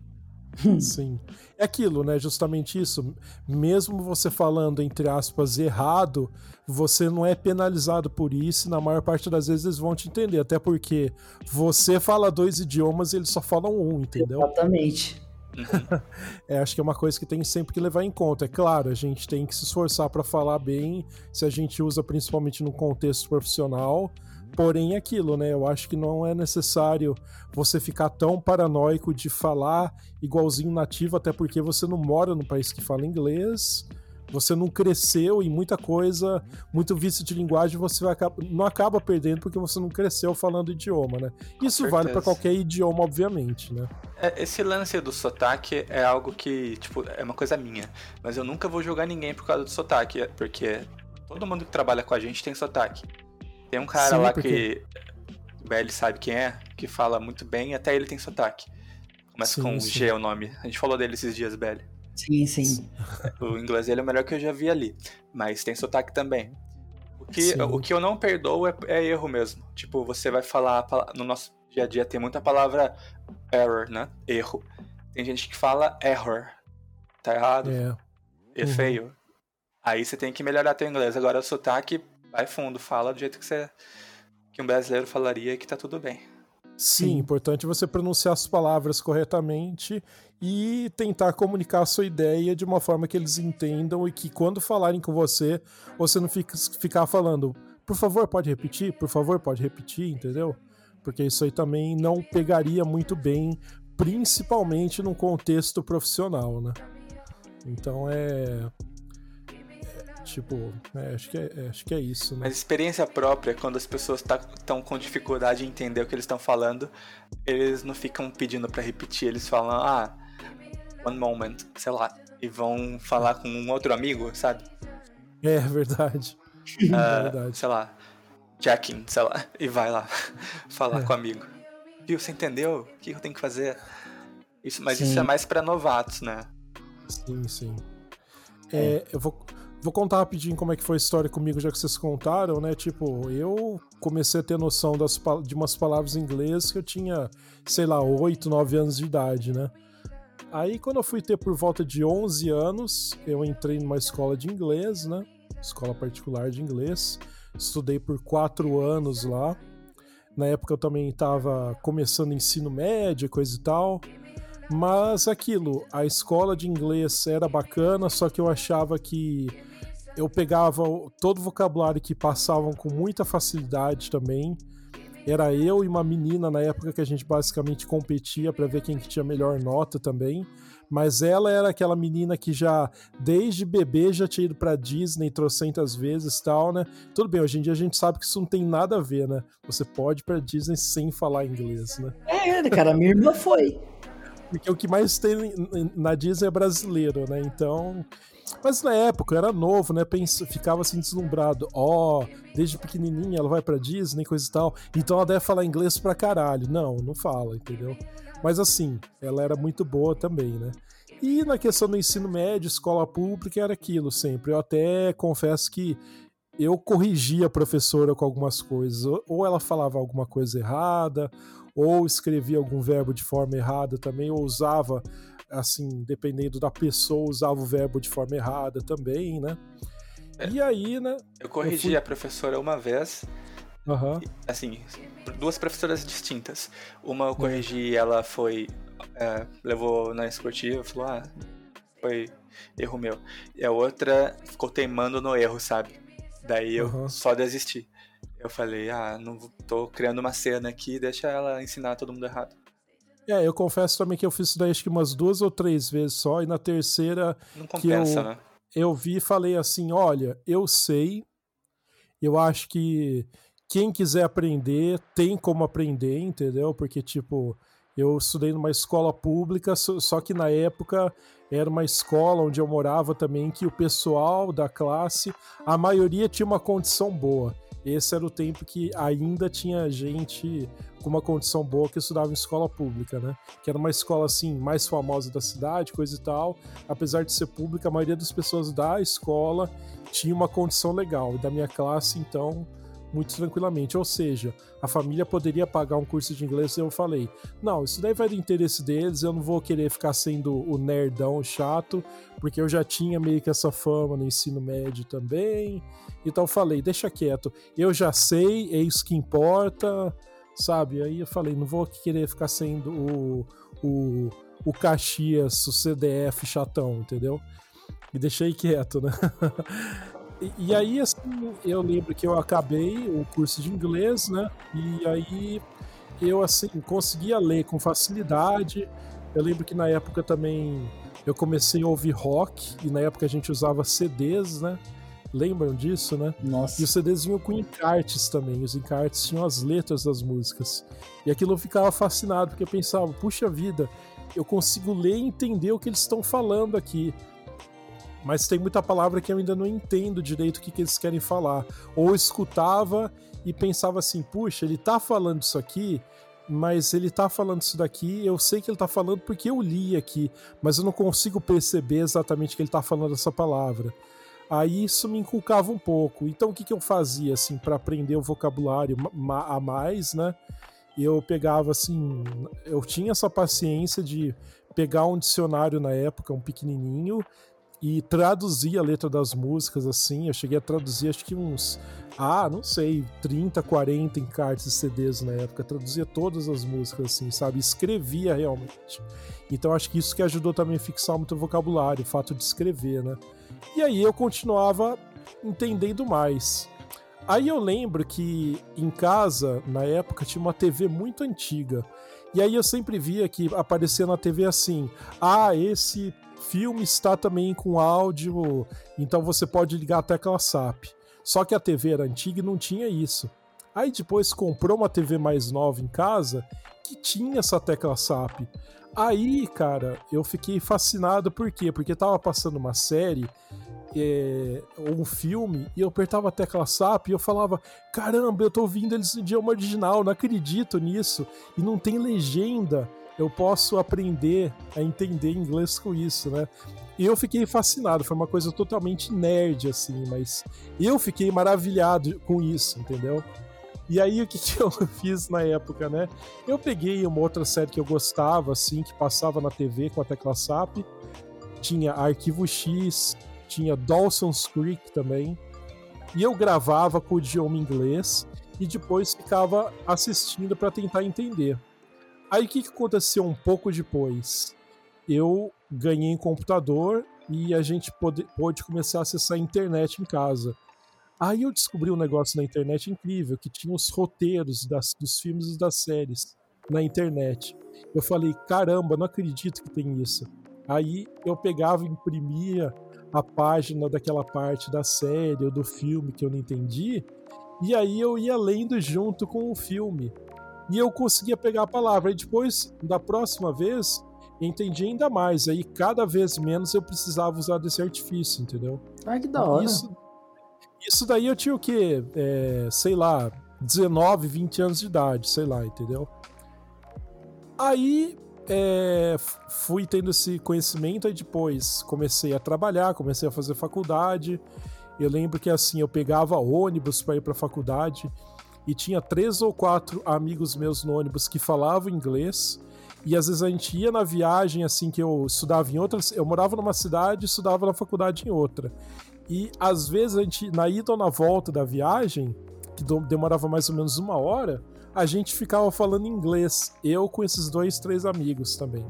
Sim. É aquilo, né? Justamente isso. Mesmo você falando, entre aspas, errado, você não é penalizado por isso. Na maior parte das vezes eles vão te entender. Até porque você fala dois idiomas e eles só falam um, entendeu? Exatamente. é, acho que é uma coisa que tem sempre que levar em conta. É claro, a gente tem que se esforçar para falar bem, se a gente usa principalmente no contexto profissional. Porém, aquilo, né? Eu acho que não é necessário você ficar tão paranoico de falar igualzinho nativo, até porque você não mora no país que fala inglês você não cresceu em muita coisa, muito vício de linguagem, você vai, não acaba perdendo porque você não cresceu falando idioma, né? Isso vale para qualquer idioma, obviamente, né? É, esse lance do sotaque é algo que, tipo, é uma coisa minha. Mas eu nunca vou julgar ninguém por causa do sotaque, porque todo mundo que trabalha com a gente tem sotaque. Tem um cara Sim, lá porque... que o sabe quem é, que fala muito bem, até ele tem sotaque. Começa sim, com sim. G o nome. A gente falou dele esses dias, BL. Sim, sim. O inglês dele é o melhor que eu já vi ali. Mas tem sotaque também. O que, o que eu não perdoo é, é, erro mesmo. Tipo, você vai falar. No nosso dia a dia tem muita palavra error, né? Erro. Tem gente que fala error. Tá errado. É, é uhum. feio. Aí você tem que melhorar teu inglês. Agora o sotaque vai fundo, fala do jeito que você. que um brasileiro falaria que tá tudo bem. Sim, Sim, importante você pronunciar as palavras corretamente e tentar comunicar a sua ideia de uma forma que eles entendam e que quando falarem com você, você não fique, ficar falando, por favor, pode repetir, por favor, pode repetir, entendeu? Porque isso aí também não pegaria muito bem, principalmente num contexto profissional, né? Então é Tipo, é, acho, que é, é, acho que é isso. Né? Mas experiência própria, quando as pessoas estão tá, com dificuldade em entender o que eles estão falando, eles não ficam pedindo para repetir, eles falam, ah, one moment, sei lá, e vão falar com um outro amigo, sabe? É verdade. Uh, é verdade. Sei lá, checking, sei lá, e vai lá falar é. com o amigo. Viu, você entendeu? O que eu tenho que fazer? Isso, mas sim. isso é mais para novatos, né? Sim, sim. É, eu vou, Vou contar rapidinho como é que foi a história comigo, já que vocês contaram, né? Tipo, eu comecei a ter noção das, de umas palavras em inglês que eu tinha, sei lá, 8, 9 anos de idade, né? Aí, quando eu fui ter por volta de 11 anos, eu entrei numa escola de inglês, né? Escola particular de inglês. Estudei por quatro anos lá. Na época eu também estava começando ensino médio, coisa e tal. Mas aquilo, a escola de inglês era bacana, só que eu achava que eu pegava todo o vocabulário que passavam com muita facilidade também. Era eu e uma menina na época que a gente basicamente competia para ver quem que tinha melhor nota também. Mas ela era aquela menina que já, desde bebê, já tinha ido pra Disney trocentas vezes tal, né? Tudo bem, hoje em dia a gente sabe que isso não tem nada a ver, né? Você pode ir pra Disney sem falar inglês, né? É, cara, minha irmã foi. Porque o que mais tem na Disney é brasileiro, né? Então. Mas na época era novo, né? Penso, ficava assim deslumbrado. Ó, oh, desde pequenininha ela vai pra Disney, coisa e tal. Então ela deve falar inglês pra caralho. Não, não fala, entendeu? Mas assim, ela era muito boa também, né? E na questão do ensino médio, escola pública, era aquilo sempre. Eu até confesso que eu corrigia a professora com algumas coisas. Ou ela falava alguma coisa errada, ou escrevia algum verbo de forma errada também, ou usava, assim, dependendo da pessoa, usava o verbo de forma errada também, né? É, e aí, né? Eu corrigi eu fui... a professora uma vez. Uhum. Assim, duas professoras distintas. Uma eu corrigi, uhum. ela foi. É, levou na esportiva, falou, ah, foi erro meu. E a outra ficou teimando no erro, sabe? Daí eu uhum. só desisti. Eu falei, ah, não tô criando uma cena aqui, deixa ela ensinar todo mundo errado. É, eu confesso também que eu fiz isso daí acho que umas duas ou três vezes só, e na terceira não compensa, que eu, né? eu vi e falei assim, olha, eu sei, eu acho que quem quiser aprender tem como aprender, entendeu? Porque, tipo, eu estudei numa escola pública, só que na época era uma escola onde eu morava também que o pessoal da classe, a maioria tinha uma condição boa. Esse era o tempo que ainda tinha gente com uma condição boa que estudava em escola pública, né? Que era uma escola assim mais famosa da cidade, coisa e tal. Apesar de ser pública, a maioria das pessoas da escola tinha uma condição legal. E da minha classe, então, muito tranquilamente. Ou seja, a família poderia pagar um curso de inglês e eu falei: não, isso daí vai do interesse deles, eu não vou querer ficar sendo o nerdão chato, porque eu já tinha meio que essa fama no ensino médio também. Então falei: deixa quieto, eu já sei, é isso que importa, sabe? Aí eu falei: não vou querer ficar sendo o, o, o Caxias, o CDF chatão, entendeu? E deixei quieto, né? E, e, aí, assim, eu lembro que eu acabei o curso de inglês, né? E aí eu, assim, conseguia ler com facilidade. Eu lembro que na época também eu comecei a ouvir rock, e na época a gente usava CDs, né? Lembram disso, né? Nossa. E os CDs vinham com encartes também. Os encartes tinham as letras das músicas. E aquilo eu ficava fascinado, porque eu pensava, puxa vida, eu consigo ler e entender o que eles estão falando aqui mas tem muita palavra que eu ainda não entendo direito o que, que eles querem falar. Ou escutava e pensava assim, puxa, ele tá falando isso aqui, mas ele tá falando isso daqui, eu sei que ele tá falando porque eu li aqui, mas eu não consigo perceber exatamente que ele tá falando essa palavra. Aí isso me inculcava um pouco. Então o que, que eu fazia assim para aprender o vocabulário a mais, né? Eu pegava assim, eu tinha essa paciência de pegar um dicionário na época, um pequenininho, e traduzir a letra das músicas assim. Eu cheguei a traduzir acho que uns, ah, não sei, 30, 40 encartes e CDs na época. Traduzia todas as músicas assim, sabe? Escrevia realmente. Então acho que isso que ajudou também a fixar muito o vocabulário, o fato de escrever, né? E aí eu continuava entendendo mais. Aí eu lembro que em casa, na época, tinha uma TV muito antiga. E aí eu sempre via que aparecia na TV assim: ah, esse filme está também com áudio, então você pode ligar a tecla SAP. Só que a TV era antiga e não tinha isso. Aí depois comprou uma TV mais nova em casa que tinha essa tecla SAP. Aí, cara, eu fiquei fascinado, por quê? Porque tava passando uma série, é, um filme, e eu apertava a tecla SAP e eu falava: caramba, eu tô ouvindo eles no idioma original, não acredito nisso, e não tem legenda eu posso aprender a entender inglês com isso, né? E eu fiquei fascinado, foi uma coisa totalmente nerd, assim, mas eu fiquei maravilhado com isso, entendeu? E aí, o que, que eu fiz na época, né? Eu peguei uma outra série que eu gostava, assim, que passava na TV com a tecla SAP. Tinha Arquivo X, tinha Dawson's Creek também. E eu gravava com o idioma inglês e depois ficava assistindo para tentar entender. Aí o que, que aconteceu um pouco depois? Eu ganhei um computador e a gente pôde, pôde começar a acessar a internet em casa. Aí eu descobri um negócio na internet incrível, que tinha os roteiros das, dos filmes e das séries na internet. Eu falei, caramba, não acredito que tem isso. Aí eu pegava e imprimia a página daquela parte da série ou do filme que eu não entendi, e aí eu ia lendo junto com o filme e eu conseguia pegar a palavra. E depois, da próxima vez, entendi ainda mais. Aí cada vez menos eu precisava usar desse artifício, entendeu? Ah, que da hora. Isso, isso daí eu tinha o quê? É, sei lá, 19, 20 anos de idade, sei lá, entendeu? Aí é, fui tendo esse conhecimento, aí depois comecei a trabalhar, comecei a fazer faculdade. Eu lembro que assim, eu pegava ônibus para ir para a faculdade e tinha três ou quatro amigos meus no ônibus que falavam inglês. E às vezes a gente ia na viagem, assim, que eu estudava em outras. Eu morava numa cidade e estudava na faculdade em outra. E às vezes a gente, na ida ou na volta da viagem, que demorava mais ou menos uma hora, a gente ficava falando inglês. Eu com esses dois, três amigos também.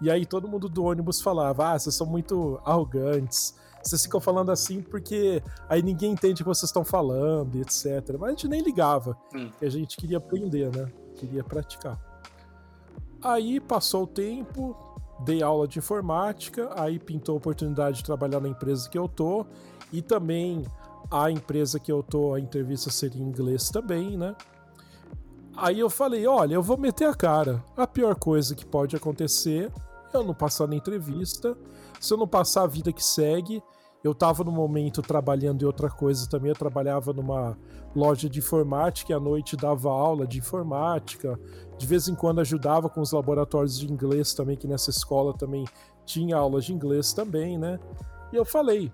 E aí todo mundo do ônibus falava: Ah, vocês são muito arrogantes. Vocês ficam falando assim porque aí ninguém entende o que vocês estão falando, etc. Mas a gente nem ligava. Hum. a gente queria aprender, né? Queria praticar. Aí passou o tempo, dei aula de informática, aí pintou a oportunidade de trabalhar na empresa que eu tô. E também a empresa que eu tô, a entrevista seria em inglês também, né? Aí eu falei: olha, eu vou meter a cara. A pior coisa que pode acontecer é eu não passar na entrevista. Se eu não passar a vida que segue, eu estava no momento trabalhando em outra coisa também. Eu trabalhava numa loja de informática e à noite dava aula de informática. De vez em quando ajudava com os laboratórios de inglês também, que nessa escola também tinha aulas de inglês também, né? E eu falei,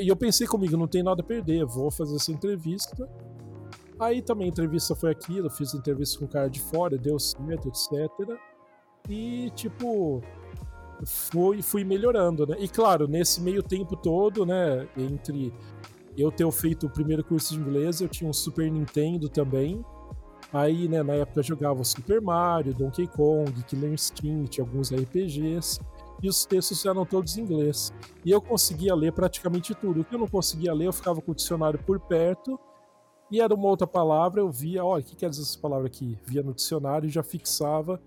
e eu pensei comigo, não tem nada a perder, vou fazer essa entrevista Aí também a entrevista foi aquilo, fiz entrevista com o cara de fora, deu certo, etc. E, tipo, fui, fui melhorando, né? E claro, nesse meio tempo todo, né, entre eu ter feito o primeiro curso de inglês, eu tinha um Super Nintendo também. Aí, né, na época jogava Super Mario, Donkey Kong, Killer Instinct, alguns RPGs. E os textos eram todos em inglês. E eu conseguia ler praticamente tudo. O que eu não conseguia ler, eu ficava com o dicionário por perto e era uma outra palavra, eu via, olha, o que quer dizer essa palavra aqui? Via no dicionário e já fixava.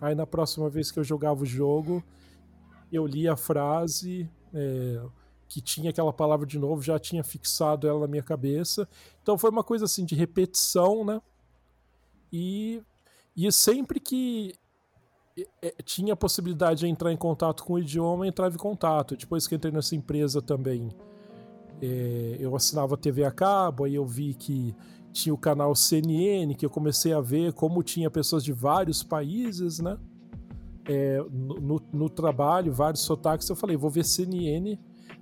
Aí na próxima vez que eu jogava o jogo, eu lia a frase é, que tinha aquela palavra de novo, já tinha fixado ela na minha cabeça. Então foi uma coisa assim de repetição, né? E, e sempre que é, tinha a possibilidade de entrar em contato com o idioma, entrava em contato. Depois que entrei nessa empresa também é, eu assinava TV a cabo, aí eu vi que tinha o canal CNN, que eu comecei a ver como tinha pessoas de vários países, né? É, no, no, trabalho, vários sotaques, eu falei, vou ver CNN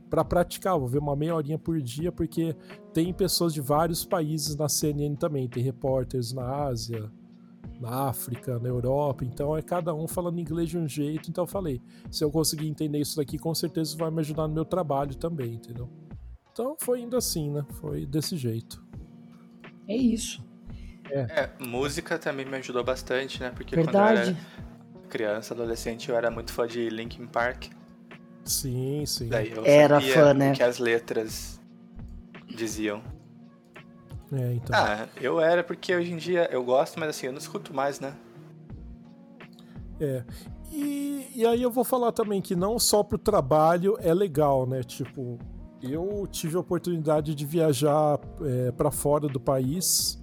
para praticar, vou ver uma meia horinha por dia, porque tem pessoas de vários países na CNN também, tem repórteres na Ásia, na África, na Europa, então é cada um falando inglês de um jeito, então eu falei, se eu conseguir entender isso daqui, com certeza vai me ajudar no meu trabalho também, entendeu? Então foi indo assim, né? Foi desse jeito. É isso. É. é música também me ajudou bastante, né? Porque Verdade. quando eu era criança, adolescente, eu era muito fã de Linkin Park. Sim, sim. Daí eu era fã, né? que as letras diziam. É, então. Ah, eu era porque hoje em dia eu gosto, mas assim, eu não escuto mais, né? É. E, e aí eu vou falar também que não só pro trabalho é legal, né? Tipo, eu tive a oportunidade de viajar é, para fora do país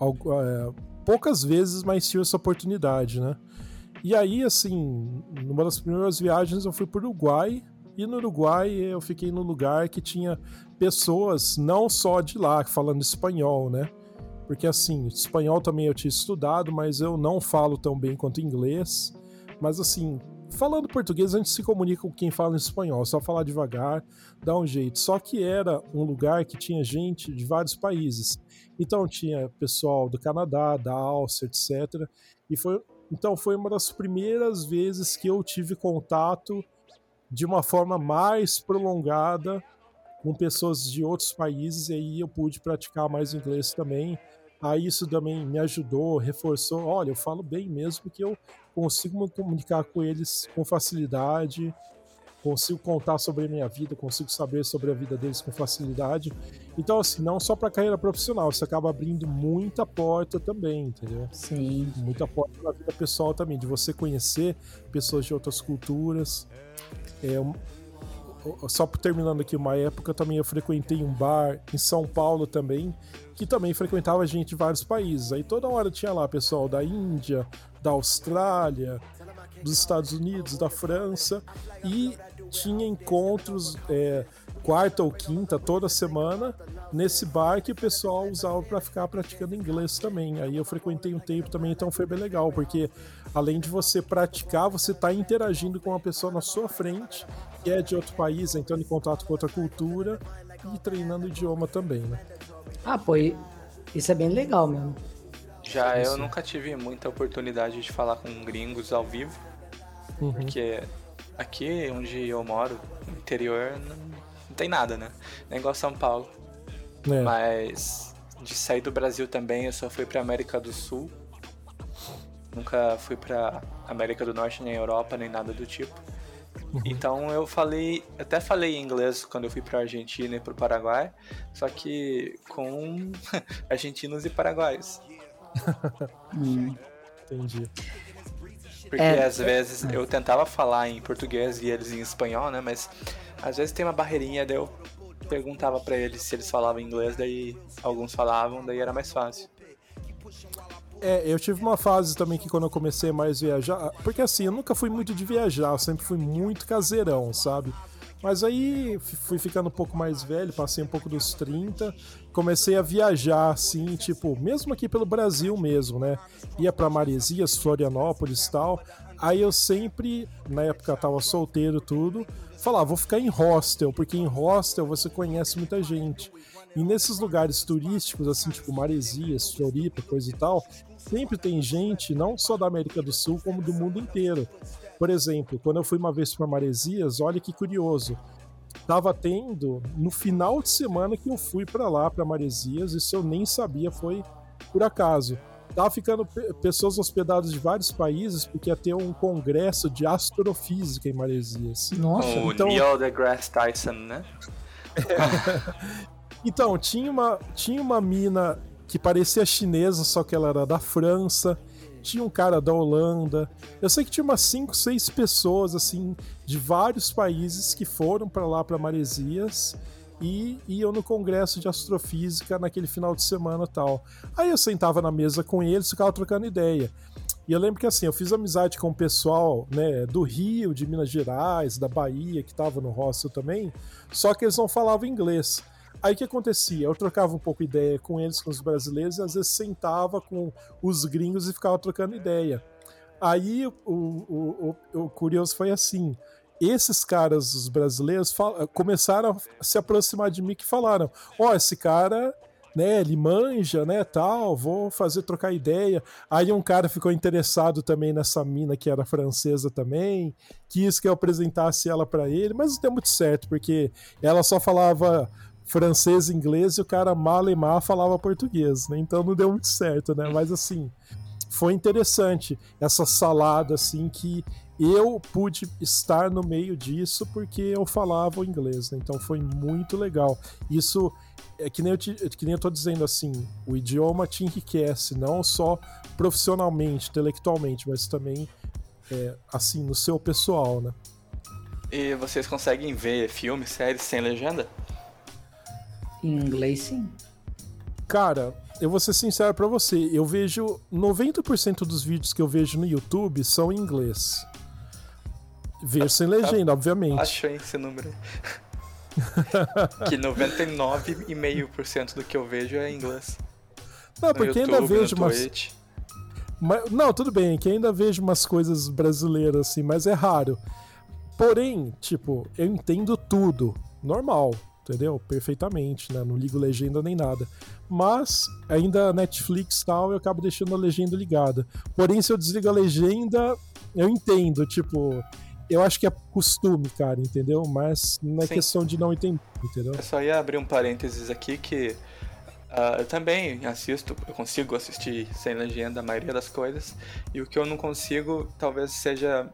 é, poucas vezes, mas tive essa oportunidade, né? E aí, assim, numa das primeiras viagens eu fui para o Uruguai e no Uruguai eu fiquei num lugar que tinha pessoas não só de lá falando espanhol, né? Porque assim, espanhol também eu tinha estudado, mas eu não falo tão bem quanto inglês. Mas assim, falando português, a gente se comunica com quem fala espanhol, só falar devagar, dá um jeito. Só que era um lugar que tinha gente de vários países. Então tinha pessoal do Canadá, da Áustria, etc. E foi, então foi uma das primeiras vezes que eu tive contato de uma forma mais prolongada com pessoas de outros países e aí eu pude praticar mais inglês também. Aí isso também me ajudou, reforçou. Olha, eu falo bem mesmo porque eu consigo me comunicar com eles com facilidade, consigo contar sobre a minha vida, consigo saber sobre a vida deles com facilidade. Então, assim, não só para carreira profissional, isso acaba abrindo muita porta também, entendeu? Sim. Muita porta na vida pessoal também, de você conhecer pessoas de outras culturas. É, só terminando aqui uma época, também eu frequentei um bar em São Paulo também, que também frequentava gente de vários países. Aí toda hora tinha lá pessoal da Índia, da Austrália, dos Estados Unidos, da França, e tinha encontros é, quarta ou quinta toda semana nesse bar que o pessoal usava para ficar praticando inglês também. Aí eu frequentei um tempo também, então foi bem legal, porque além de você praticar, você está interagindo com uma pessoa na sua frente que é de outro país, entrando em contato com outra cultura e treinando o idioma também, né? Ah, pô, isso é bem legal mesmo. Já eu nunca tive muita oportunidade de falar com gringos ao vivo, uhum. porque aqui onde eu moro, no interior, não, não tem nada, né? Nem igual São Paulo. É. Mas de sair do Brasil também, eu só fui pra América do Sul. Nunca fui pra América do Norte, nem Europa, nem nada do tipo. Uhum. Então eu falei, até falei inglês quando eu fui pra Argentina e pro Paraguai, só que com argentinos e paraguaios. hum. Entendi. Porque é, às vezes eu tentava falar em português e eles em espanhol, né? Mas às vezes tem uma barreirinha, daí eu perguntava para eles se eles falavam inglês, daí alguns falavam, daí era mais fácil. É, eu tive uma fase também que quando eu comecei mais viajar, porque assim, eu nunca fui muito de viajar, eu sempre fui muito caseirão, sabe? Mas aí fui ficando um pouco mais velho, passei um pouco dos 30, comecei a viajar assim, tipo, mesmo aqui pelo Brasil mesmo, né? Ia para Maresias, Florianópolis e tal. Aí eu sempre, na época tava solteiro tudo, falava, vou ficar em hostel, porque em hostel você conhece muita gente. E nesses lugares turísticos, assim, tipo Maresias, Floripa, coisa e tal, sempre tem gente, não só da América do Sul, como do mundo inteiro. Por exemplo, quando eu fui uma vez para Maresias, olha que curioso. Tava tendo no final de semana que eu fui para lá, para Maresias, isso eu nem sabia, foi por acaso. Tava ficando pessoas hospedadas de vários países porque ia ter um congresso de astrofísica em Maresias. Nossa, o então... Neil deGrasse Tyson, né? então, tinha uma, tinha uma mina que parecia chinesa, só que ela era da França tinha um cara da Holanda. Eu sei que tinha umas 5, 6 pessoas, assim, de vários países que foram para lá, para Maresias, e iam no congresso de astrofísica naquele final de semana tal. Aí eu sentava na mesa com eles, ficava trocando ideia. E eu lembro que assim, eu fiz amizade com o pessoal né, do Rio, de Minas Gerais, da Bahia, que estava no hostel também, só que eles não falavam inglês. Aí o que acontecia? Eu trocava um pouco ideia com eles, com os brasileiros, e às vezes sentava com os gringos e ficava trocando ideia. Aí o, o, o, o curioso foi assim: esses caras, os brasileiros, começaram a se aproximar de mim que falaram: Ó, oh, esse cara, né, ele manja, né, tal, vou fazer trocar ideia. Aí um cara ficou interessado também nessa mina que era francesa também, quis que eu apresentasse ela para ele, mas não deu muito certo, porque ela só falava francês inglês e o cara mal e mal falava português, né? Então não deu muito certo, né? Mas assim, foi interessante essa salada assim que eu pude estar no meio disso porque eu falava o inglês, né? Então foi muito legal. Isso é que nem, eu te, que nem eu tô dizendo assim, o idioma te enriquece, não só profissionalmente, intelectualmente, mas também é, assim, no seu pessoal, né? E vocês conseguem ver filmes, séries sem legenda? Em inglês, sim. Cara, eu vou ser sincero para você, eu vejo 90% dos vídeos que eu vejo no YouTube são em inglês. Vejo sem legenda, obviamente. Acho esse número. que 99,5% do que eu vejo é em inglês. Não, no porque YouTube, ainda vejo umas. Mas, não, tudo bem, que ainda vejo umas coisas brasileiras assim, mas é raro. Porém, tipo, eu entendo tudo. Normal entendeu? Perfeitamente, né? Não ligo legenda nem nada. Mas ainda Netflix tal, eu acabo deixando a legenda ligada. Porém, se eu desligo a legenda, eu entendo, tipo, eu acho que é costume, cara, entendeu? Mas não é Sim. questão de não entender, entendeu? Eu só ia abrir um parênteses aqui que uh, eu também assisto, eu consigo assistir sem legenda a maioria das coisas, e o que eu não consigo talvez seja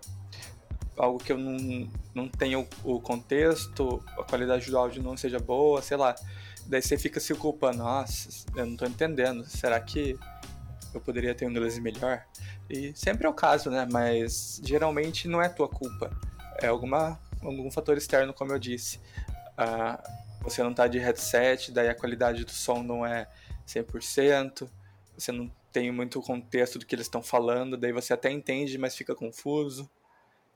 algo que eu não, não tenho o contexto, a qualidade do áudio não seja boa, sei lá. Daí você fica se culpando, nossa, eu não tô entendendo, será que eu poderia ter um inglês melhor? E sempre é o caso, né? Mas geralmente não é tua culpa. É alguma, algum fator externo, como eu disse. Ah, você não tá de headset, daí a qualidade do som não é 100%, você não tem muito contexto do que eles estão falando, daí você até entende, mas fica confuso.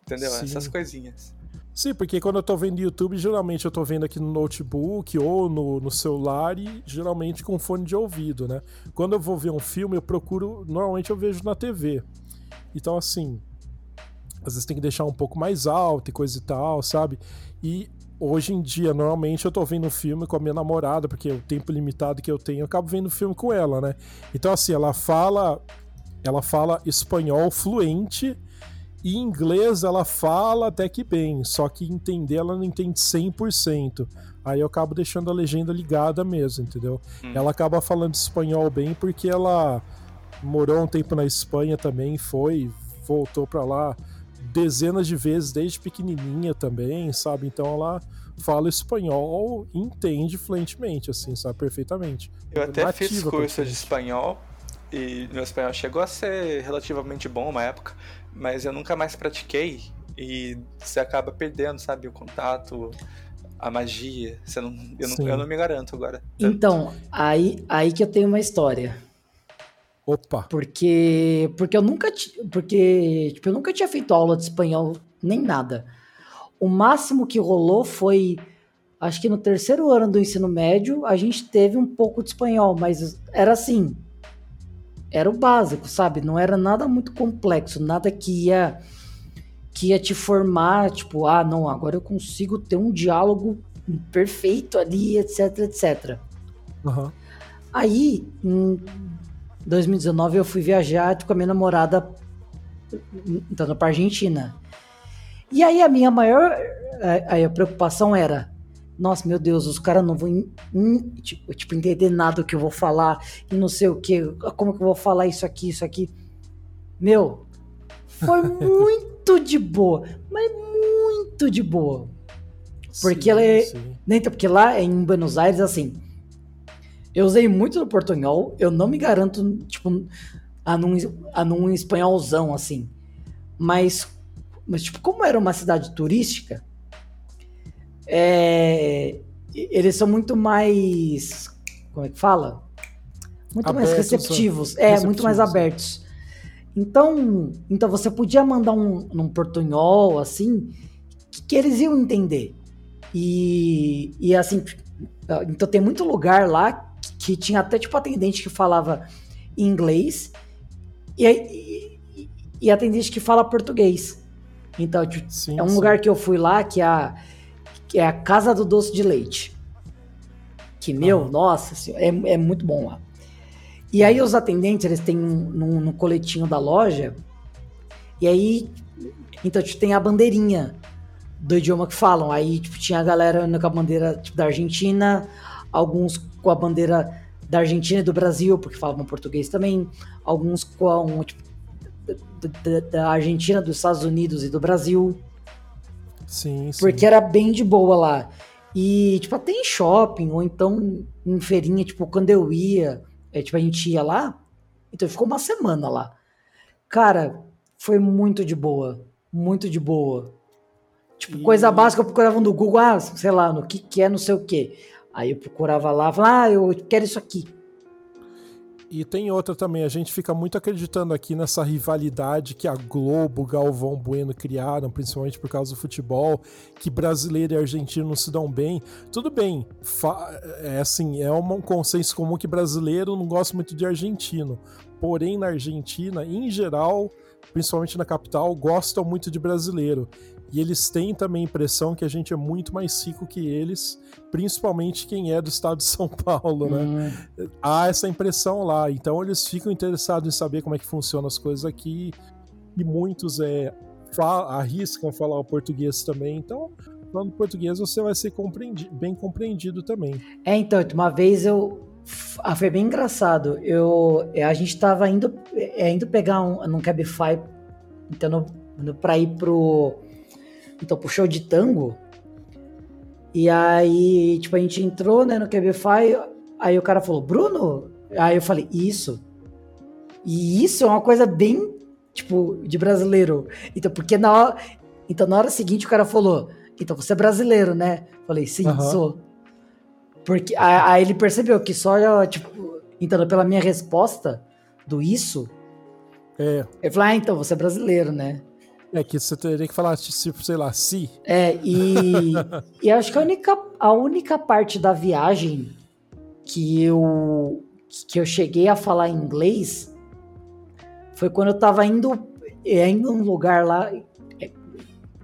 Entendeu? Sim. Essas coisinhas. Sim, porque quando eu tô vendo YouTube, geralmente eu tô vendo aqui no notebook ou no, no celular e geralmente com fone de ouvido, né? Quando eu vou ver um filme, eu procuro. Normalmente eu vejo na TV. Então, assim. Às vezes tem que deixar um pouco mais alto e coisa e tal, sabe? E hoje em dia, normalmente eu tô vendo um filme com a minha namorada, porque o tempo limitado que eu tenho, eu acabo vendo filme com ela, né? Então, assim, ela fala. Ela fala espanhol fluente e inglês ela fala até que bem, só que entender ela não entende 100%. Aí eu acabo deixando a legenda ligada mesmo, entendeu? Hum. Ela acaba falando espanhol bem porque ela morou um tempo na Espanha também, foi, voltou para lá dezenas de vezes desde pequenininha também, sabe? Então ela fala espanhol e entende fluentemente, assim, sabe? Perfeitamente. Eu até fiz curso de espanhol e meu espanhol chegou a ser relativamente bom uma época, mas eu nunca mais pratiquei e você acaba perdendo, sabe, o contato, a magia. Você não, eu, não, eu não me garanto agora. Então, aí, aí que eu tenho uma história. Opa! Porque, porque eu nunca porque tipo, eu nunca tinha feito aula de espanhol nem nada. O máximo que rolou foi acho que no terceiro ano do ensino médio a gente teve um pouco de espanhol, mas era assim, era o básico, sabe? Não era nada muito complexo, nada que ia que ia te formar, tipo, ah, não, agora eu consigo ter um diálogo perfeito ali, etc, etc. Uhum. Aí, em 2019, eu fui viajar com a minha namorada, então, para Argentina. E aí a minha maior a, a preocupação era, nossa, meu Deus, os caras não vão tipo, tipo, entender nada do que eu vou falar e não sei o que, como que eu vou falar isso aqui, isso aqui. Meu, foi muito de boa, mas muito de boa. Porque sim, ela é. Nem porque lá em Buenos Aires, assim. Eu usei muito no portunhol, eu não me garanto, tipo, a num, a num espanholzão, assim. Mas, mas, tipo, como era uma cidade turística, é, eles são muito mais. Como é que fala? Muito abertos, mais receptivos. É, receptivos, muito mais abertos. Então, então você podia mandar um, um portunhol assim que, que eles iam entender. E, e assim, então tem muito lugar lá que, que tinha até tipo atendente que falava inglês e, e, e atendente que fala português. Então, tipo, sim, é um sim. lugar que eu fui lá que a que é a Casa do Doce de Leite. Que, meu, ah. nossa, é, é muito bom lá. E aí os atendentes, eles têm no, no coletinho da loja, e aí, então tipo, tem a bandeirinha do idioma que falam. Aí tipo, tinha a galera com a bandeira tipo, da Argentina, alguns com a bandeira da Argentina e do Brasil, porque falavam português também, alguns com tipo, da, da Argentina, dos Estados Unidos e do Brasil. Sim, sim. Porque era bem de boa lá. E, tipo, até em shopping, ou então em feirinha, tipo, quando eu ia, é, tipo, a gente ia lá, então ficou uma semana lá. Cara, foi muito de boa. Muito de boa. Tipo, e... coisa básica eu procurava no Google, ah, sei lá, no que que é, não sei o que. Aí eu procurava lá, falava, ah, eu quero isso aqui. E tem outra também, a gente fica muito acreditando aqui nessa rivalidade que a Globo, Galvão Bueno criaram, principalmente por causa do futebol, que brasileiro e argentino não se dão bem. Tudo bem, é assim, é um consenso comum que brasileiro não gosta muito de argentino. Porém, na Argentina, em geral, principalmente na capital, gostam muito de brasileiro. E eles têm também a impressão que a gente é muito mais rico que eles, principalmente quem é do estado de São Paulo, né? Hum. Há essa impressão lá. Então eles ficam interessados em saber como é que funcionam as coisas aqui. E muitos é, arriscam falar o português também. Então, falando português, você vai ser compreendido, bem compreendido também. É, então, uma vez eu. Ah, foi bem engraçado. Eu, a gente estava indo, é, indo pegar um, num Cabify, então, para ir pro então, pro show de tango. E aí, tipo, a gente entrou, né, no Cabify, aí o cara falou, Bruno? Aí eu falei, isso. E isso é uma coisa bem, tipo, de brasileiro. Então, porque na hora, então, na hora seguinte o cara falou, então você é brasileiro, né? Falei, sim, uhum. sou. Porque aí ele percebeu que só, tipo, então, pela minha resposta, do isso. É. Ele falou, ah, então você é brasileiro, né? É que você teria que falar, tipo, sei lá, se. É, e, e acho que a única, a única parte da viagem que eu, que eu cheguei a falar inglês foi quando eu tava indo, indo num lugar lá,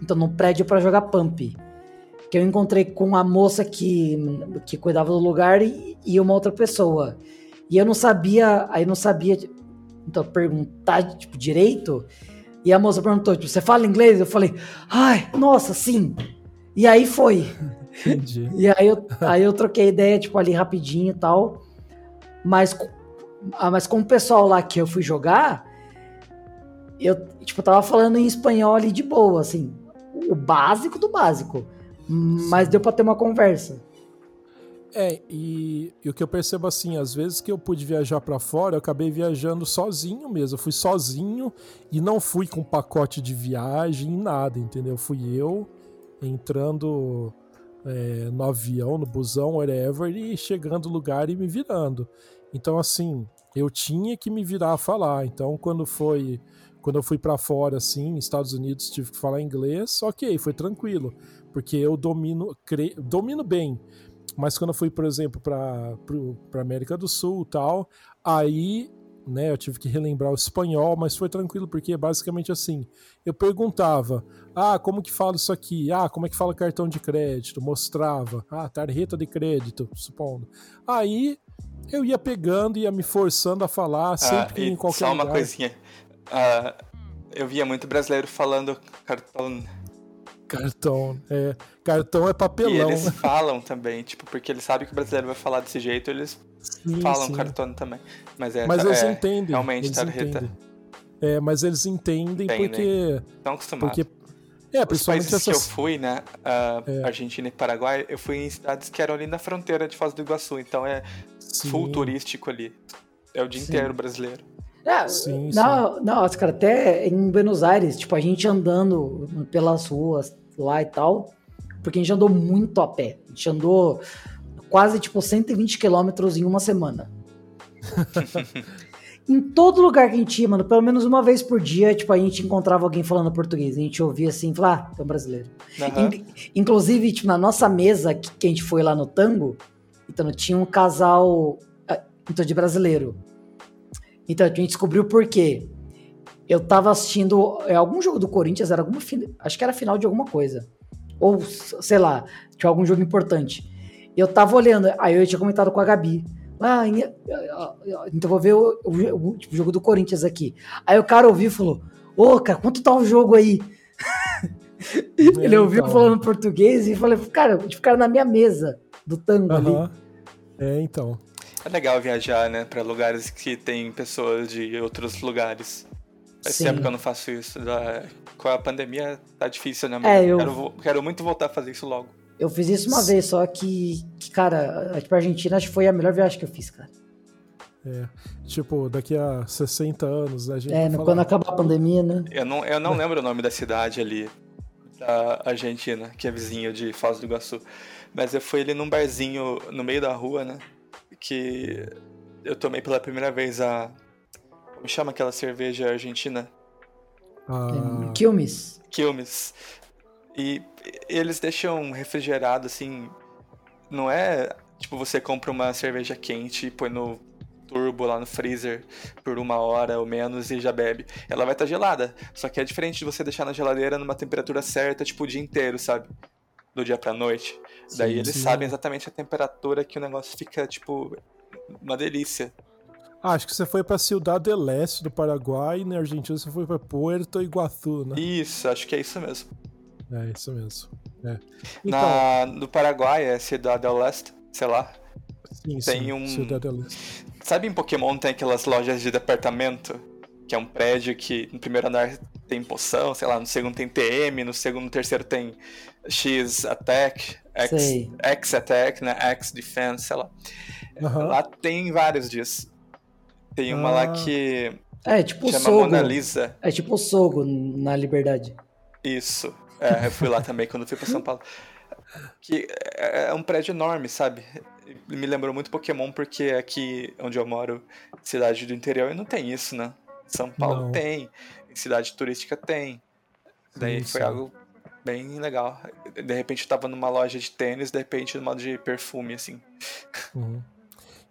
então num prédio para jogar pump. Que eu encontrei com a moça que, que cuidava do lugar e, e uma outra pessoa. E eu não sabia, aí não sabia, então perguntar tipo direito. E a moça perguntou, tipo, você fala inglês? Eu falei, ai, nossa, sim. E aí foi. Entendi. E aí eu, aí eu troquei ideia, tipo, ali rapidinho e tal. Mas, ah, mas com o pessoal lá que eu fui jogar, eu, tipo, tava falando em espanhol ali de boa, assim. O básico do básico. Mas deu pra ter uma conversa. É, e, e, o que eu percebo assim, às vezes que eu pude viajar para fora, eu acabei viajando sozinho mesmo. Eu fui sozinho e não fui com pacote de viagem, nada, entendeu? Fui eu entrando é, no avião, no busão, whatever, e chegando no lugar e me virando. Então, assim, eu tinha que me virar a falar. Então, quando foi quando eu fui para fora, assim, Estados Unidos, tive que falar inglês, ok, foi tranquilo, porque eu domino, cre... domino bem. Mas quando eu fui, por exemplo, para América do Sul tal, aí né, eu tive que relembrar o espanhol, mas foi tranquilo, porque basicamente assim, eu perguntava, ah, como que fala isso aqui? Ah, como é que fala cartão de crédito? Mostrava, ah, tarjeta de crédito, supondo. Aí eu ia pegando, ia me forçando a falar, ah, sempre ah, em qualquer só uma lugar. coisinha, Uh, eu via muito brasileiro falando cartão. Cartão, é. Cartão é papelão. E eles falam também, tipo, porque eles sabem que o brasileiro vai falar desse jeito, eles sim, falam sim. cartão também. Mas, é, mas eles é, entendem. Realmente, eles tarjeta. Entendem. É, mas eles entendem, entendem. porque. Estão acostumados. Porque é, Os países essas... que eu fui, né? Uh, é. Argentina e Paraguai, eu fui em cidades que eram ali na fronteira de Foz do Iguaçu, então é Sim. full turístico ali. É o dia inteiro brasileiro. É, sim, não, sim. até em Buenos Aires, tipo, a gente andando pelas ruas lá e tal, porque a gente andou muito a pé. A gente andou quase, tipo, 120 quilômetros em uma semana. em todo lugar que a gente ia, mano, pelo menos uma vez por dia, tipo, a gente encontrava alguém falando português. A gente ouvia assim, falar, ah, é um brasileiro. Uhum. In inclusive, tipo, na nossa mesa que, que a gente foi lá no tango, então tinha um casal ah, então, de brasileiro. Então a gente descobriu por quê. Eu tava assistindo é, algum jogo do Corinthians, era alguma acho que era final de alguma coisa. Ou, sei lá, tinha algum jogo importante. Eu tava olhando, aí eu tinha comentado com a Gabi. Ah, então vou ver o, o, o jogo do Corinthians aqui. Aí o cara ouviu e falou: Ô, cara, quanto tá o jogo aí? É, Ele ouviu então. falando português e falei, cara, ficaram na minha mesa do tango uhum. ali. É, então. É legal viajar, né, para lugares que tem pessoas de outros lugares. Faz Sim. tempo que eu não faço isso. Com a pandemia tá difícil, né? É, eu... quero, quero muito voltar a fazer isso logo. Eu fiz isso uma vez, só que, que cara, pra Argentina acho que foi a melhor viagem que eu fiz, cara. É, tipo, daqui a 60 anos, a gente. É, quando acabar a pandemia, né? Eu não, eu não lembro o nome da cidade ali, da Argentina, que é vizinho de Foz do Iguaçu. Mas eu fui ali num barzinho no meio da rua, né? Que eu tomei pela primeira vez a. Como chama aquela cerveja argentina? Ah. Quilmes. Quilmes. E eles deixam refrigerado assim. Não é tipo você compra uma cerveja quente e põe no turbo lá no freezer por uma hora ou menos e já bebe. Ela vai estar tá gelada. Só que é diferente de você deixar na geladeira numa temperatura certa, tipo o dia inteiro, sabe? Do dia pra noite. Sim, Daí eles sim. sabem exatamente a temperatura que o negócio fica, tipo, uma delícia. Ah, acho que você foi pra Ciudad del Este do Paraguai e na Argentina você foi pra Puerto Iguaçu, né? Isso, acho que é isso mesmo. É, isso mesmo. É. Então, na, no Paraguai é Ciudad del Este, sei lá. Sim, tem sim, um. Ciudad del Este. Sabe em Pokémon tem aquelas lojas de departamento? Que é um prédio que no primeiro andar tem poção, sei lá, no segundo tem TM, no segundo, no terceiro tem X Attack, X, X Attack, né? X Defense, sei lá. Uhum. Lá tem vários disso. Tem uma ah. lá que. É, tipo chama Sogo. Mona Lisa. É tipo o Sogo na Liberdade. Isso. É, eu fui lá também quando fui pra São Paulo. Que é, é um prédio enorme, sabe? me lembrou muito Pokémon porque aqui onde eu moro, cidade do interior, não tem isso, né? São Paulo não. tem, cidade turística tem. Daí sim, foi sim. algo bem legal. De repente eu tava numa loja de tênis, de repente numa de perfume, assim. Uhum.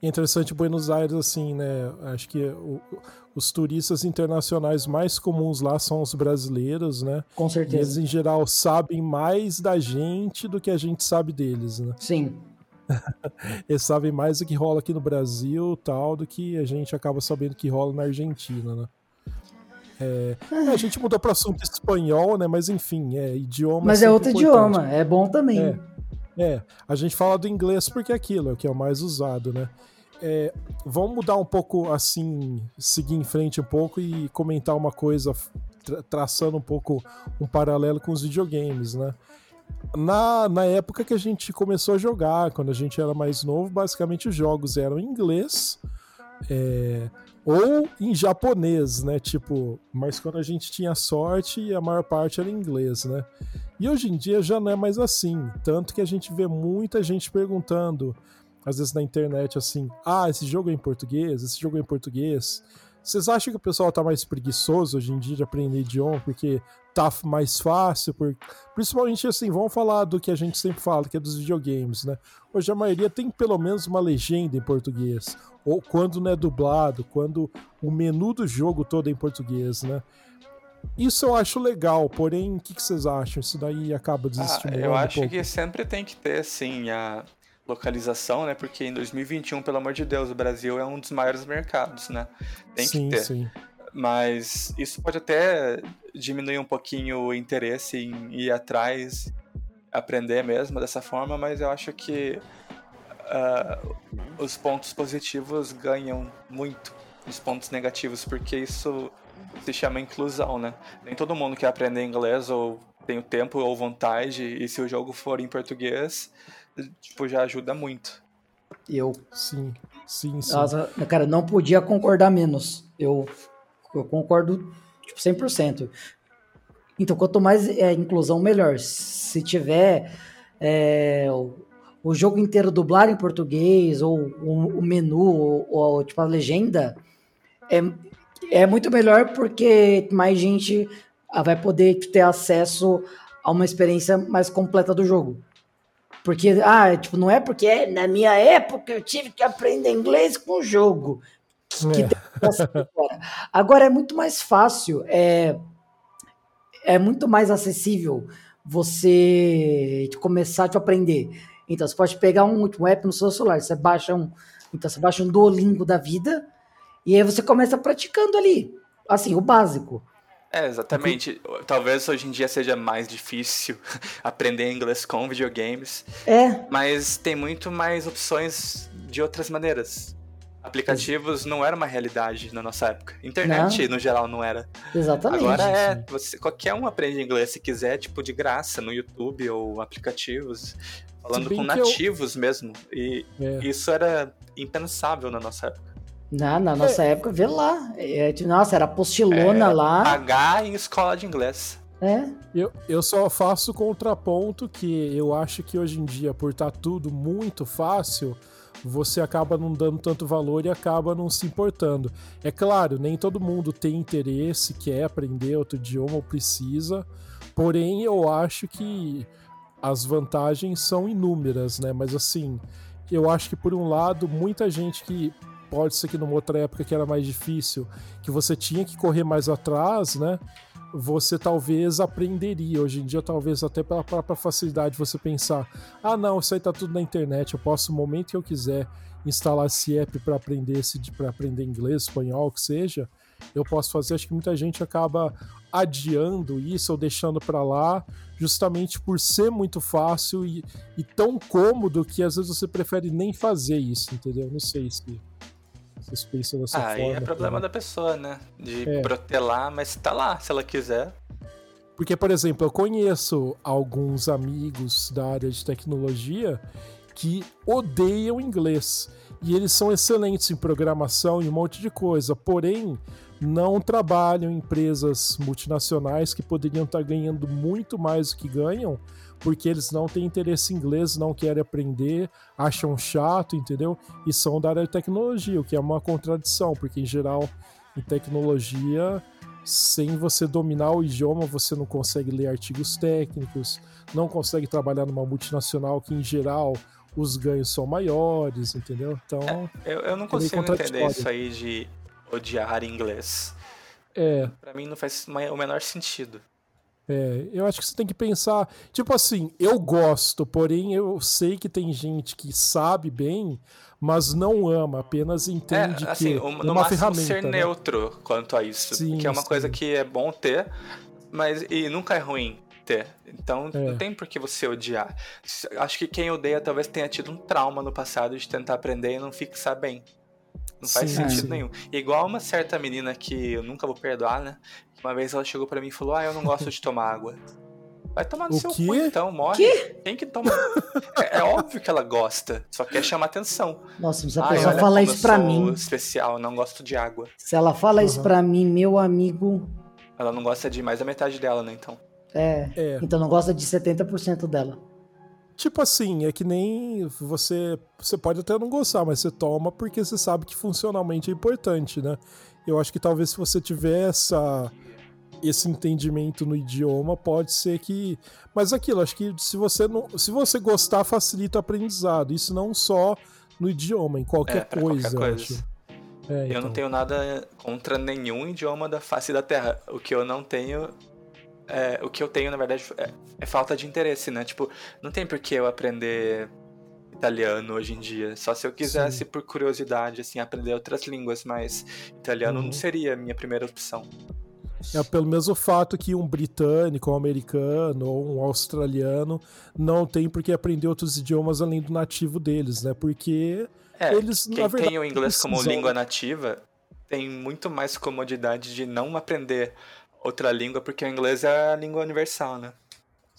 E é interessante Buenos Aires, assim, né? Acho que o, os turistas internacionais mais comuns lá são os brasileiros, né? Com certeza. E eles, em geral, sabem mais da gente do que a gente sabe deles, né? Sim. eles sabem mais do que rola aqui no Brasil, tal, do que a gente acaba sabendo que rola na Argentina, né? É, a gente mudou para assunto espanhol, né? Mas enfim, é idioma. Mas é outro importante. idioma, é bom também. É, é, a gente fala do inglês porque é aquilo, é o que é o mais usado, né? É, vamos mudar um pouco, assim, seguir em frente um pouco e comentar uma coisa, tra traçando um pouco um paralelo com os videogames, né? Na, na época que a gente começou a jogar, quando a gente era mais novo, basicamente os jogos eram em inglês. É, ou em japonês, né? Tipo, mas quando a gente tinha sorte, a maior parte era em inglês, né? E hoje em dia já não é mais assim. Tanto que a gente vê muita gente perguntando, às vezes na internet, assim: ah, esse jogo é em português, esse jogo é em português. Vocês acham que o pessoal tá mais preguiçoso hoje em dia de aprender idioma porque tá mais fácil? Por... Principalmente assim, vamos falar do que a gente sempre fala, que é dos videogames, né? Hoje a maioria tem pelo menos uma legenda em português. Ou quando não é dublado, quando o menu do jogo todo é em português, né? Isso eu acho legal, porém, o que, que vocês acham? Isso daí acaba desestimulando ah, Eu acho um que sempre tem que ter, sim, a localização, né? Porque em 2021, pelo amor de Deus, o Brasil é um dos maiores mercados, né? Tem sim, que ter. Sim. Mas isso pode até diminuir um pouquinho o interesse em ir atrás, aprender mesmo dessa forma, mas eu acho que uh, os pontos positivos ganham muito os pontos negativos, porque isso se chama inclusão, né? Nem todo mundo quer aprender inglês ou tem o tempo ou vontade, e se o jogo for em português, tipo, já ajuda muito. Eu. Sim, sim, sim. Nossa, cara, não podia concordar menos. Eu, eu concordo tipo, 100%. Então, quanto mais é, inclusão, melhor. Se tiver é, o, o, jogo inteiro dublado em português, ou o, o menu, ou, ou, tipo a legenda, é, é muito melhor porque mais gente ah, vai poder ter acesso a uma experiência mais completa do jogo. Porque, ah, tipo, não é porque é, na minha época eu tive que aprender inglês com o jogo. Que, é. agora. Agora é muito mais fácil, é, é muito mais acessível você começar a te aprender. Então, você pode pegar um, um app no seu celular, você baixa um, então você baixa um Duolingo da vida, e aí você começa praticando ali, assim, o básico. É, exatamente. Talvez hoje em dia seja mais difícil aprender inglês com videogames. É. Mas tem muito mais opções de outras maneiras. Aplicativos não era uma realidade na nossa época. Internet, não. no geral, não era. Exatamente. Agora é. Você, qualquer um aprende inglês se quiser, tipo, de graça, no YouTube ou aplicativos. Falando com nativos eu... mesmo. E é. isso era impensável na nossa época. Na, na nossa é. época, vê lá. É, nossa, era postilona é, lá. Pagar em escola de inglês. É. Eu, eu só faço contraponto que eu acho que hoje em dia, por estar tá tudo muito fácil, você acaba não dando tanto valor e acaba não se importando. É claro, nem todo mundo tem interesse, quer aprender outro idioma ou precisa, porém eu acho que as vantagens são inúmeras, né? Mas assim, eu acho que por um lado, muita gente que pode ser que numa outra época que era mais difícil, que você tinha que correr mais atrás, né? Você talvez aprenderia. Hoje em dia, talvez até pela própria facilidade, você pensar: ah, não, isso aí tá tudo na internet, eu posso, no momento que eu quiser, instalar esse app para aprender para aprender inglês, espanhol, o que seja, eu posso fazer. Acho que muita gente acaba adiando isso ou deixando para lá, justamente por ser muito fácil e, e, tão cômodo que às vezes você prefere nem fazer isso, entendeu? Não sei se ah, forma. Aí é problema da pessoa, né? De é. protelar, mas tá lá, se ela quiser. Porque, por exemplo, eu conheço alguns amigos da área de tecnologia que odeiam inglês. E eles são excelentes em programação e um monte de coisa. Porém, não trabalham em empresas multinacionais que poderiam estar ganhando muito mais do que ganham porque eles não têm interesse em inglês, não querem aprender, acham chato, entendeu? E são da área de tecnologia, o que é uma contradição, porque em geral, em tecnologia, sem você dominar o idioma, você não consegue ler artigos técnicos, não consegue trabalhar numa multinacional que, em geral, os ganhos são maiores, entendeu? Então. É, eu, eu não consigo entender isso aí de odiar inglês. É. Pra mim não faz o menor sentido. É, eu acho que você tem que pensar, tipo assim, eu gosto, porém eu sei que tem gente que sabe bem, mas não ama, apenas entende é, assim, que um, é uma ferramenta. ser né? neutro quanto a isso, sim, que é uma sim. coisa que é bom ter, mas e nunca é ruim ter. Então é. não tem por que você odiar. Acho que quem odeia talvez tenha tido um trauma no passado de tentar aprender e não fixar bem. Não faz sim, sentido nenhum. Igual uma certa menina que eu nunca vou perdoar, né? Uma vez ela chegou para mim e falou: Ah, eu não gosto de tomar água. Vai tomar no o seu quê? cu então, morre. Quê? Quem que toma? é, é, óbvio que ela gosta, só quer chamar atenção. Nossa, se a pessoa fala isso pra mim. especial, não gosto de água. Se ela fala uhum. isso pra mim, meu amigo. Ela não gosta de mais da metade dela, né, então? É. é. Então não gosta de 70% dela. Tipo assim, é que nem você. Você pode até não gostar, mas você toma porque você sabe que funcionalmente é importante, né? Eu acho que talvez se você tiver essa esse entendimento no idioma pode ser que. Mas aquilo, acho que se você não. Se você gostar, facilita o aprendizado. Isso não só no idioma, em qualquer é, coisa. Qualquer coisa. Acho. É, eu então. não tenho nada contra nenhum idioma da face da Terra. O que eu não tenho. É, o que eu tenho, na verdade, é, é falta de interesse, né? Tipo, não tem por que eu aprender italiano hoje em dia. Só se eu quisesse, Sim. por curiosidade, assim, aprender outras línguas, mas italiano uhum. não seria a minha primeira opção. É pelo mesmo fato que um britânico, um americano ou um australiano não tem por que aprender outros idiomas além do nativo deles, né? Porque é, eles, quem verdade, tem o inglês como língua nativa tem muito mais comodidade de não aprender outra língua, porque o inglês é a língua universal, né?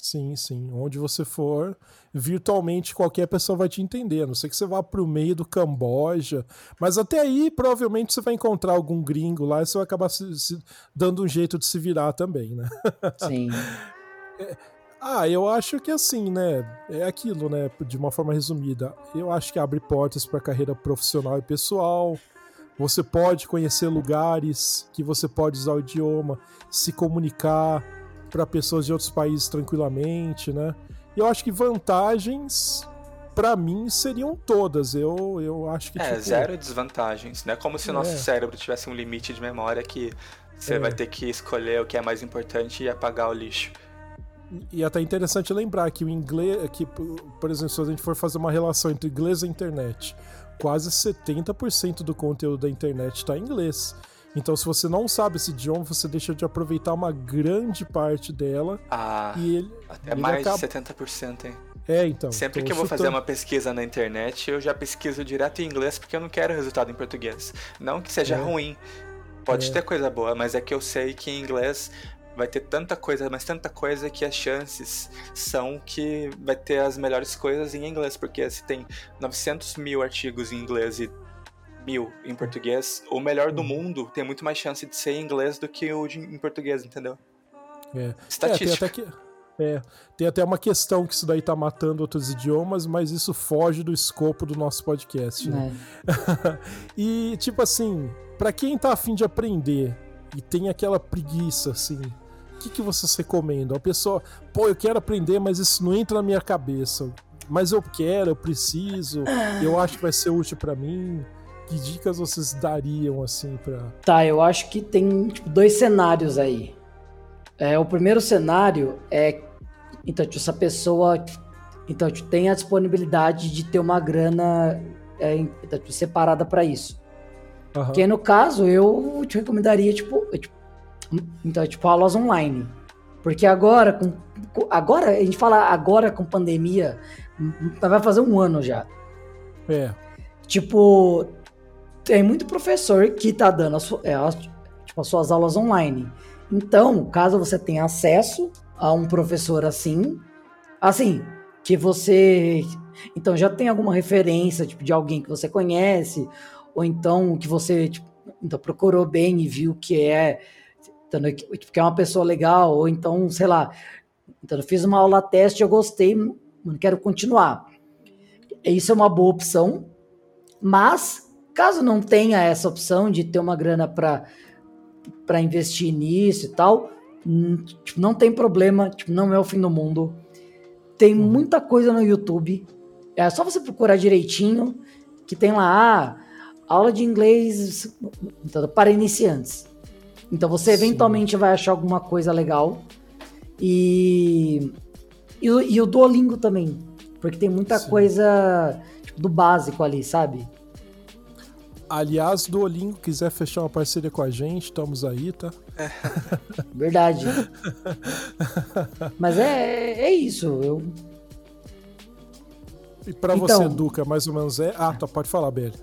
Sim, sim. Onde você for, virtualmente qualquer pessoa vai te entender. A não sei que você vá para o meio do Camboja. Mas até aí, provavelmente, você vai encontrar algum gringo lá e você vai acabar se, se dando um jeito de se virar também, né? Sim. é, ah, eu acho que assim, né? É aquilo, né? De uma forma resumida. Eu acho que abre portas para carreira profissional e pessoal. Você pode conhecer lugares que você pode usar o idioma, se comunicar para pessoas de outros países tranquilamente, né? E eu acho que vantagens para mim seriam todas. Eu, eu acho que. É, tipo... zero desvantagens. Não é como se o nosso é. cérebro tivesse um limite de memória que você é. vai ter que escolher o que é mais importante e apagar o lixo. E é até interessante lembrar que o inglês, que, por exemplo, se a gente for fazer uma relação entre inglês e internet, quase 70% do conteúdo da internet está em inglês. Então, se você não sabe esse idioma, você deixa de aproveitar uma grande parte dela. Ah, e ele, até ele mais acaba... de 70%, hein? É, então. Sempre que eu vou fazer uma pesquisa na internet, eu já pesquiso direto em inglês porque eu não quero resultado em português. Não que seja é. ruim. Pode é. ter coisa boa, mas é que eu sei que em inglês vai ter tanta coisa, mas tanta coisa que as chances são que vai ter as melhores coisas em inglês, porque se tem 900 mil artigos em inglês e mil em português, o melhor do hum. mundo tem muito mais chance de ser em inglês do que o de, em português, entendeu? É. Estatística. É, tem, até que, é, tem até uma questão que isso daí tá matando outros idiomas, mas isso foge do escopo do nosso podcast. Né? É. e, tipo assim, para quem tá afim de aprender e tem aquela preguiça, assim, o que, que vocês recomendam? A pessoa, pô, eu quero aprender, mas isso não entra na minha cabeça. Mas eu quero, eu preciso, eu acho que vai ser útil para mim. Que dicas vocês dariam assim para? Tá, eu acho que tem tipo, dois cenários aí. É, o primeiro cenário é então tipo, essa pessoa então tipo, tem a disponibilidade de ter uma grana é, então, tipo, separada para isso. Uhum. Que no caso eu te recomendaria tipo, tipo então tipo aulas online, porque agora com agora a gente fala agora com pandemia vai fazer um ano já. É. Tipo, tem muito professor que está dando as, é, as, tipo, as suas aulas online. Então, caso você tenha acesso a um professor assim, assim, que você então já tem alguma referência tipo, de alguém que você conhece, ou então que você tipo, então, procurou bem e viu que é, então, que é uma pessoa legal, ou então, sei lá, Então eu fiz uma aula teste, eu gostei, não quero continuar. Isso é uma boa opção, mas caso não tenha essa opção de ter uma grana para investir nisso e tal, hum, tipo, não tem problema, tipo, não é o fim do mundo. Tem uhum. muita coisa no YouTube. É só você procurar direitinho que tem lá ah, aula de inglês para iniciantes. Então você eventualmente Sim. vai achar alguma coisa legal. E, e, e, o Duolingo também. Porque tem muita Sim. coisa tipo, do básico ali, sabe? Aliás, Duolingo, quiser fechar uma parceria com a gente, estamos aí, tá? Verdade. Mas é, é isso. Eu... E para então, você, Duca, mais ou menos é. Ah, tá, pode falar, Beli.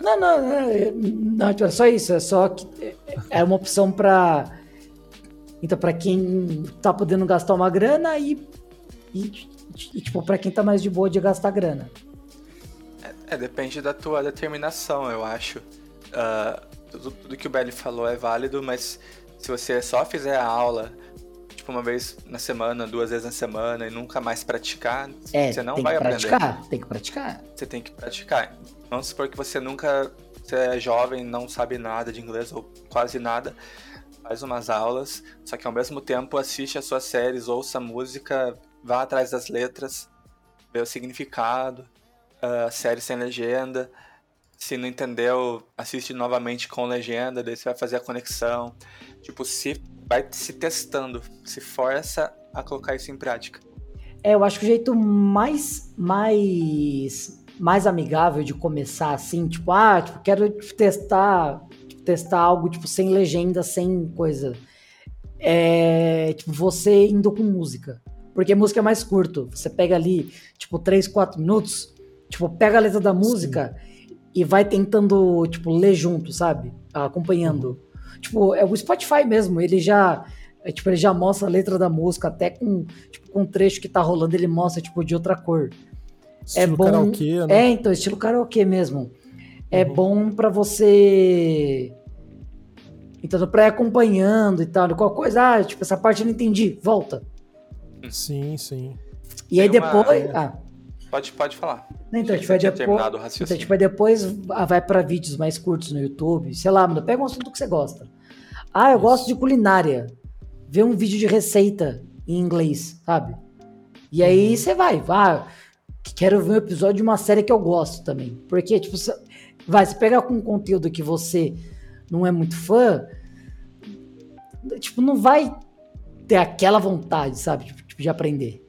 Não, não, não, não, é só isso. É só que é uma opção para então para quem tá podendo gastar uma grana e, e, e tipo para quem tá mais de boa de gastar grana. É, depende da tua determinação, eu acho. Uh, tudo, tudo, que o Belly falou é válido, mas se você só fizer a aula, tipo, uma vez na semana, duas vezes na semana, e nunca mais praticar, é, você não vai aprender. Praticar, tem que praticar. Você tem que praticar. Vamos supor que você nunca. Você é jovem, não sabe nada de inglês, ou quase nada. Faz umas aulas, só que ao mesmo tempo assiste as suas séries, ouça música, vá atrás das letras, vê o significado uh, série sem legenda. Se não entendeu, assiste novamente com legenda, daí você vai fazer a conexão. Tipo, se vai se testando, se força a colocar isso em prática. É, eu acho que o jeito mais mais mais amigável de começar assim, tipo, ah, tipo, quero testar, testar algo tipo sem legenda, sem coisa. É, tipo, você indo com música. Porque música é mais curto. Você pega ali, tipo, 3, 4 minutos, Tipo, pega a letra da música Sim. e vai tentando, tipo, ler junto, sabe? Acompanhando. Uhum. Tipo, é o Spotify mesmo, ele já. É, tipo, ele já mostra a letra da música, até com, tipo, com um trecho que tá rolando, ele mostra, tipo, de outra cor. É estilo é bom. Karaokê, né? É, então, estilo karaokê mesmo. É uhum. bom para você. Então, pra ir acompanhando e tal. Qual coisa, ah, tipo, essa parte eu não entendi, volta. Sim, sim. E Tem aí depois. Uma... Ah. Pode, pode falar. Então, a gente vai depois, então, a gente vai depois vai para vídeos mais curtos no YouTube. Sei lá, mano, pega um assunto que você gosta. Ah, eu Isso. gosto de culinária. Vê um vídeo de receita em inglês, sabe? E aí uhum. você vai, vai. Quero ver um episódio de uma série que eu gosto também. Porque, tipo, você, vai, se pegar com um conteúdo que você não é muito fã, tipo, não vai ter aquela vontade, sabe? Tipo, de aprender.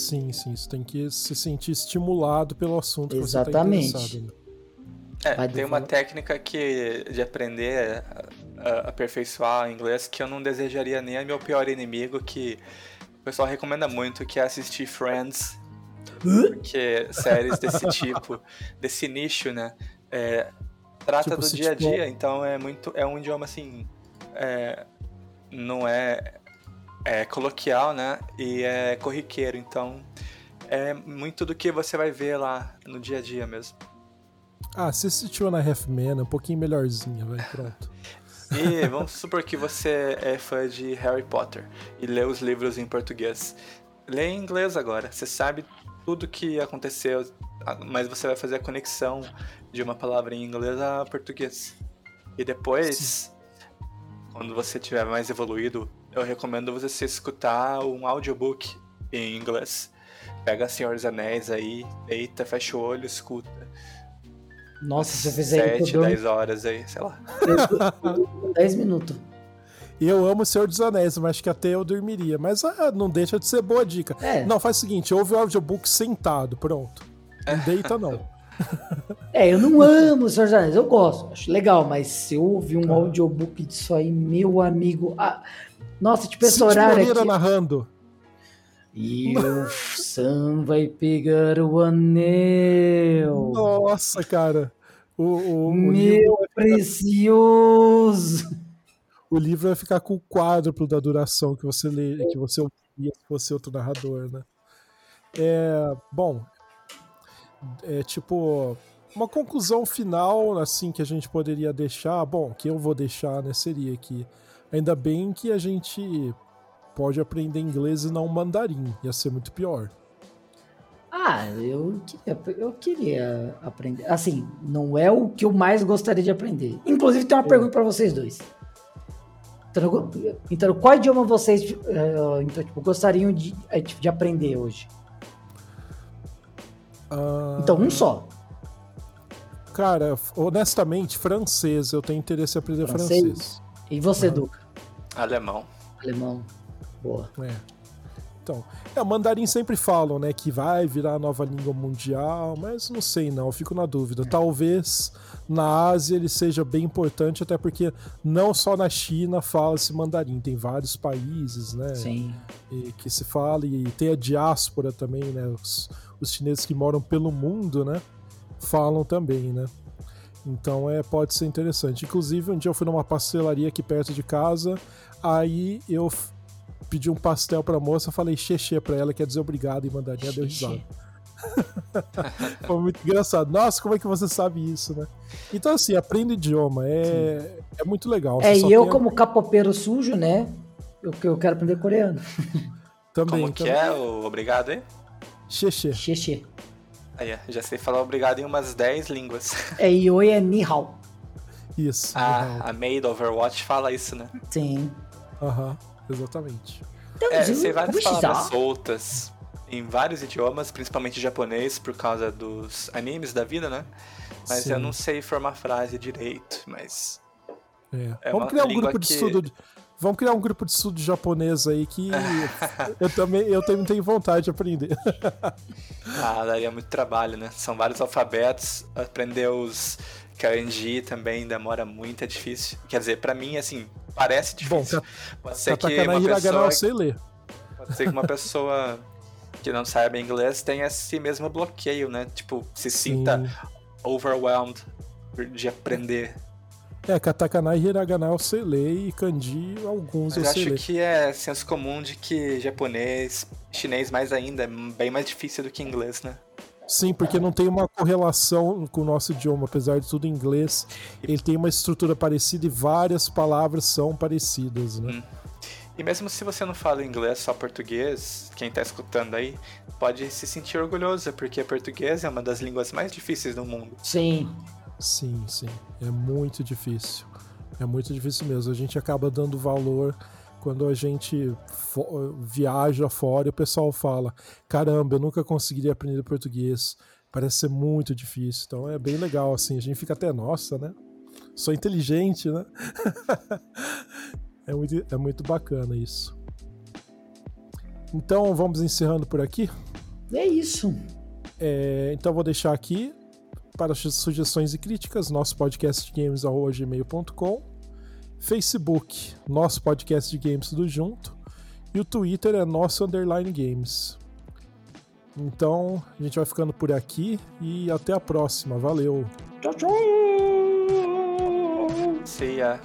Sim, sim. Você tem que se sentir estimulado pelo assunto Exatamente. que você está interessado. Né? É, tem uma técnica que de aprender a, a aperfeiçoar inglês que eu não desejaria nem a meu pior inimigo, que o pessoal recomenda muito, que é assistir Friends. Porque séries desse tipo, desse nicho, né? É, trata tipo, do dia a dia, então é muito. É um idioma assim. É, não é é coloquial, né? E é corriqueiro, então é muito do que você vai ver lá no dia a dia mesmo. Ah, você assistiu na Half-Man, um pouquinho melhorzinha, vai, pronto. e vamos supor que você é fã de Harry Potter e lê os livros em português. Lê em inglês agora, você sabe tudo que aconteceu, mas você vai fazer a conexão de uma palavra em inglês a português. E depois, Sim. quando você tiver mais evoluído eu recomendo você escutar um audiobook em inglês. Pega Senhor dos Anéis aí, deita, fecha o olho, escuta. Nossa, se eu fizer 7, 10 horas aí, sei lá. 10 minutos. E eu amo o Senhor dos Anéis, mas acho que até eu dormiria. Mas ah, não deixa de ser boa dica. É. Não, faz o seguinte, ouve o audiobook sentado, pronto. Não deita, não. É, eu não amo o Senhor dos Anéis, eu gosto, acho legal, mas se eu ouvir um audiobook disso aí, meu amigo. Ah, nossa, tipo, esse horário aqui... narrando. E o Sam vai pegar o anel. Nossa, cara. O, o, Meu o precioso. Ficar... O livro vai ficar com o quádruplo da duração que você lê, que você ouvia se fosse outro narrador, né? É, bom, é tipo uma conclusão final assim que a gente poderia deixar, bom, que eu vou deixar, né, seria que Ainda bem que a gente pode aprender inglês e não mandarim. Ia ser muito pior. Ah, eu queria, eu queria aprender. Assim, não é o que eu mais gostaria de aprender. Inclusive, tem uma é. pergunta para vocês dois. Então, então, qual idioma vocês uh, então, tipo, gostariam de, eh, de aprender hoje? Uh... Então, um só. Cara, honestamente, francês. Eu tenho interesse em aprender francês. francês. E você, uhum. Duca? Alemão. Alemão. Boa. É. Então, é, o mandarim sempre falam, né, que vai virar a nova língua mundial, mas não sei não, fico na dúvida. Talvez na Ásia ele seja bem importante, até porque não só na China fala-se mandarim, tem vários países, né, Sim. que se fala, e tem a diáspora também, né, os, os chineses que moram pelo mundo, né, falam também, né. Então é, pode ser interessante. Inclusive, um dia eu fui numa pastelaria aqui perto de casa, aí eu pedi um pastel pra moça, falei xexê pra ela, quer dizer obrigado, e mandarim, ela deu risada. Foi muito engraçado. Nossa, como é que você sabe isso, né? Então, assim, aprenda idioma. É, é muito legal. é, e eu, como a... capopeiro sujo, né? Eu, eu quero aprender coreano. também. Como que também. é o obrigado, hein? Xexê. Xexê. Aí, já sei falar obrigado em umas 10 línguas. É, e oi é ni hao. Isso. Ah, a Maid Overwatch fala isso, né? Sim. Aham. Exatamente. Então, é, sei várias palavras soltas em vários idiomas, principalmente japonês, por causa dos animes da vida, né? Mas Sim. eu não sei formar frase direito, mas. É. É Vamos criar um grupo de estudo. Vamos criar um grupo de estudo japonês aí que eu também eu também tenho vontade de aprender. ah, daria muito trabalho, né? São vários alfabetos, aprender os kanji também demora muito, é difícil. Quer dizer, para mim, assim, parece difícil. Bom, pode ser que uma pessoa... eu sei ler. Pode ser que uma pessoa que não saiba inglês tenha esse mesmo bloqueio, né? Tipo, se Sim. sinta overwhelmed de aprender. É, katakana e hiragana eu sei ler e kanji alguns Mas eu sei acho ler. que é senso comum de que japonês, chinês mais ainda, é bem mais difícil do que inglês, né? Sim, porque não tem uma correlação com o nosso idioma, apesar de tudo em inglês. Ele tem uma estrutura parecida e várias palavras são parecidas, né? Hum. E mesmo se você não fala inglês, só português, quem está escutando aí, pode se sentir orgulhoso, porque português é uma das línguas mais difíceis do mundo. Sim. Sim, sim. É muito difícil. É muito difícil mesmo. A gente acaba dando valor quando a gente viaja fora e o pessoal fala: caramba, eu nunca conseguiria aprender português. Parece ser muito difícil. Então é bem legal, assim. A gente fica até, nossa, né? Sou inteligente, né? é, muito, é muito bacana isso. Então vamos encerrando por aqui. É isso. É, então vou deixar aqui para sugestões e críticas nosso podcast games.gmail.com Facebook, nosso podcast de games tudo junto. E o Twitter é nosso underline games. Então, a gente vai ficando por aqui e até a próxima. Valeu. Tchau, tchau. See ya.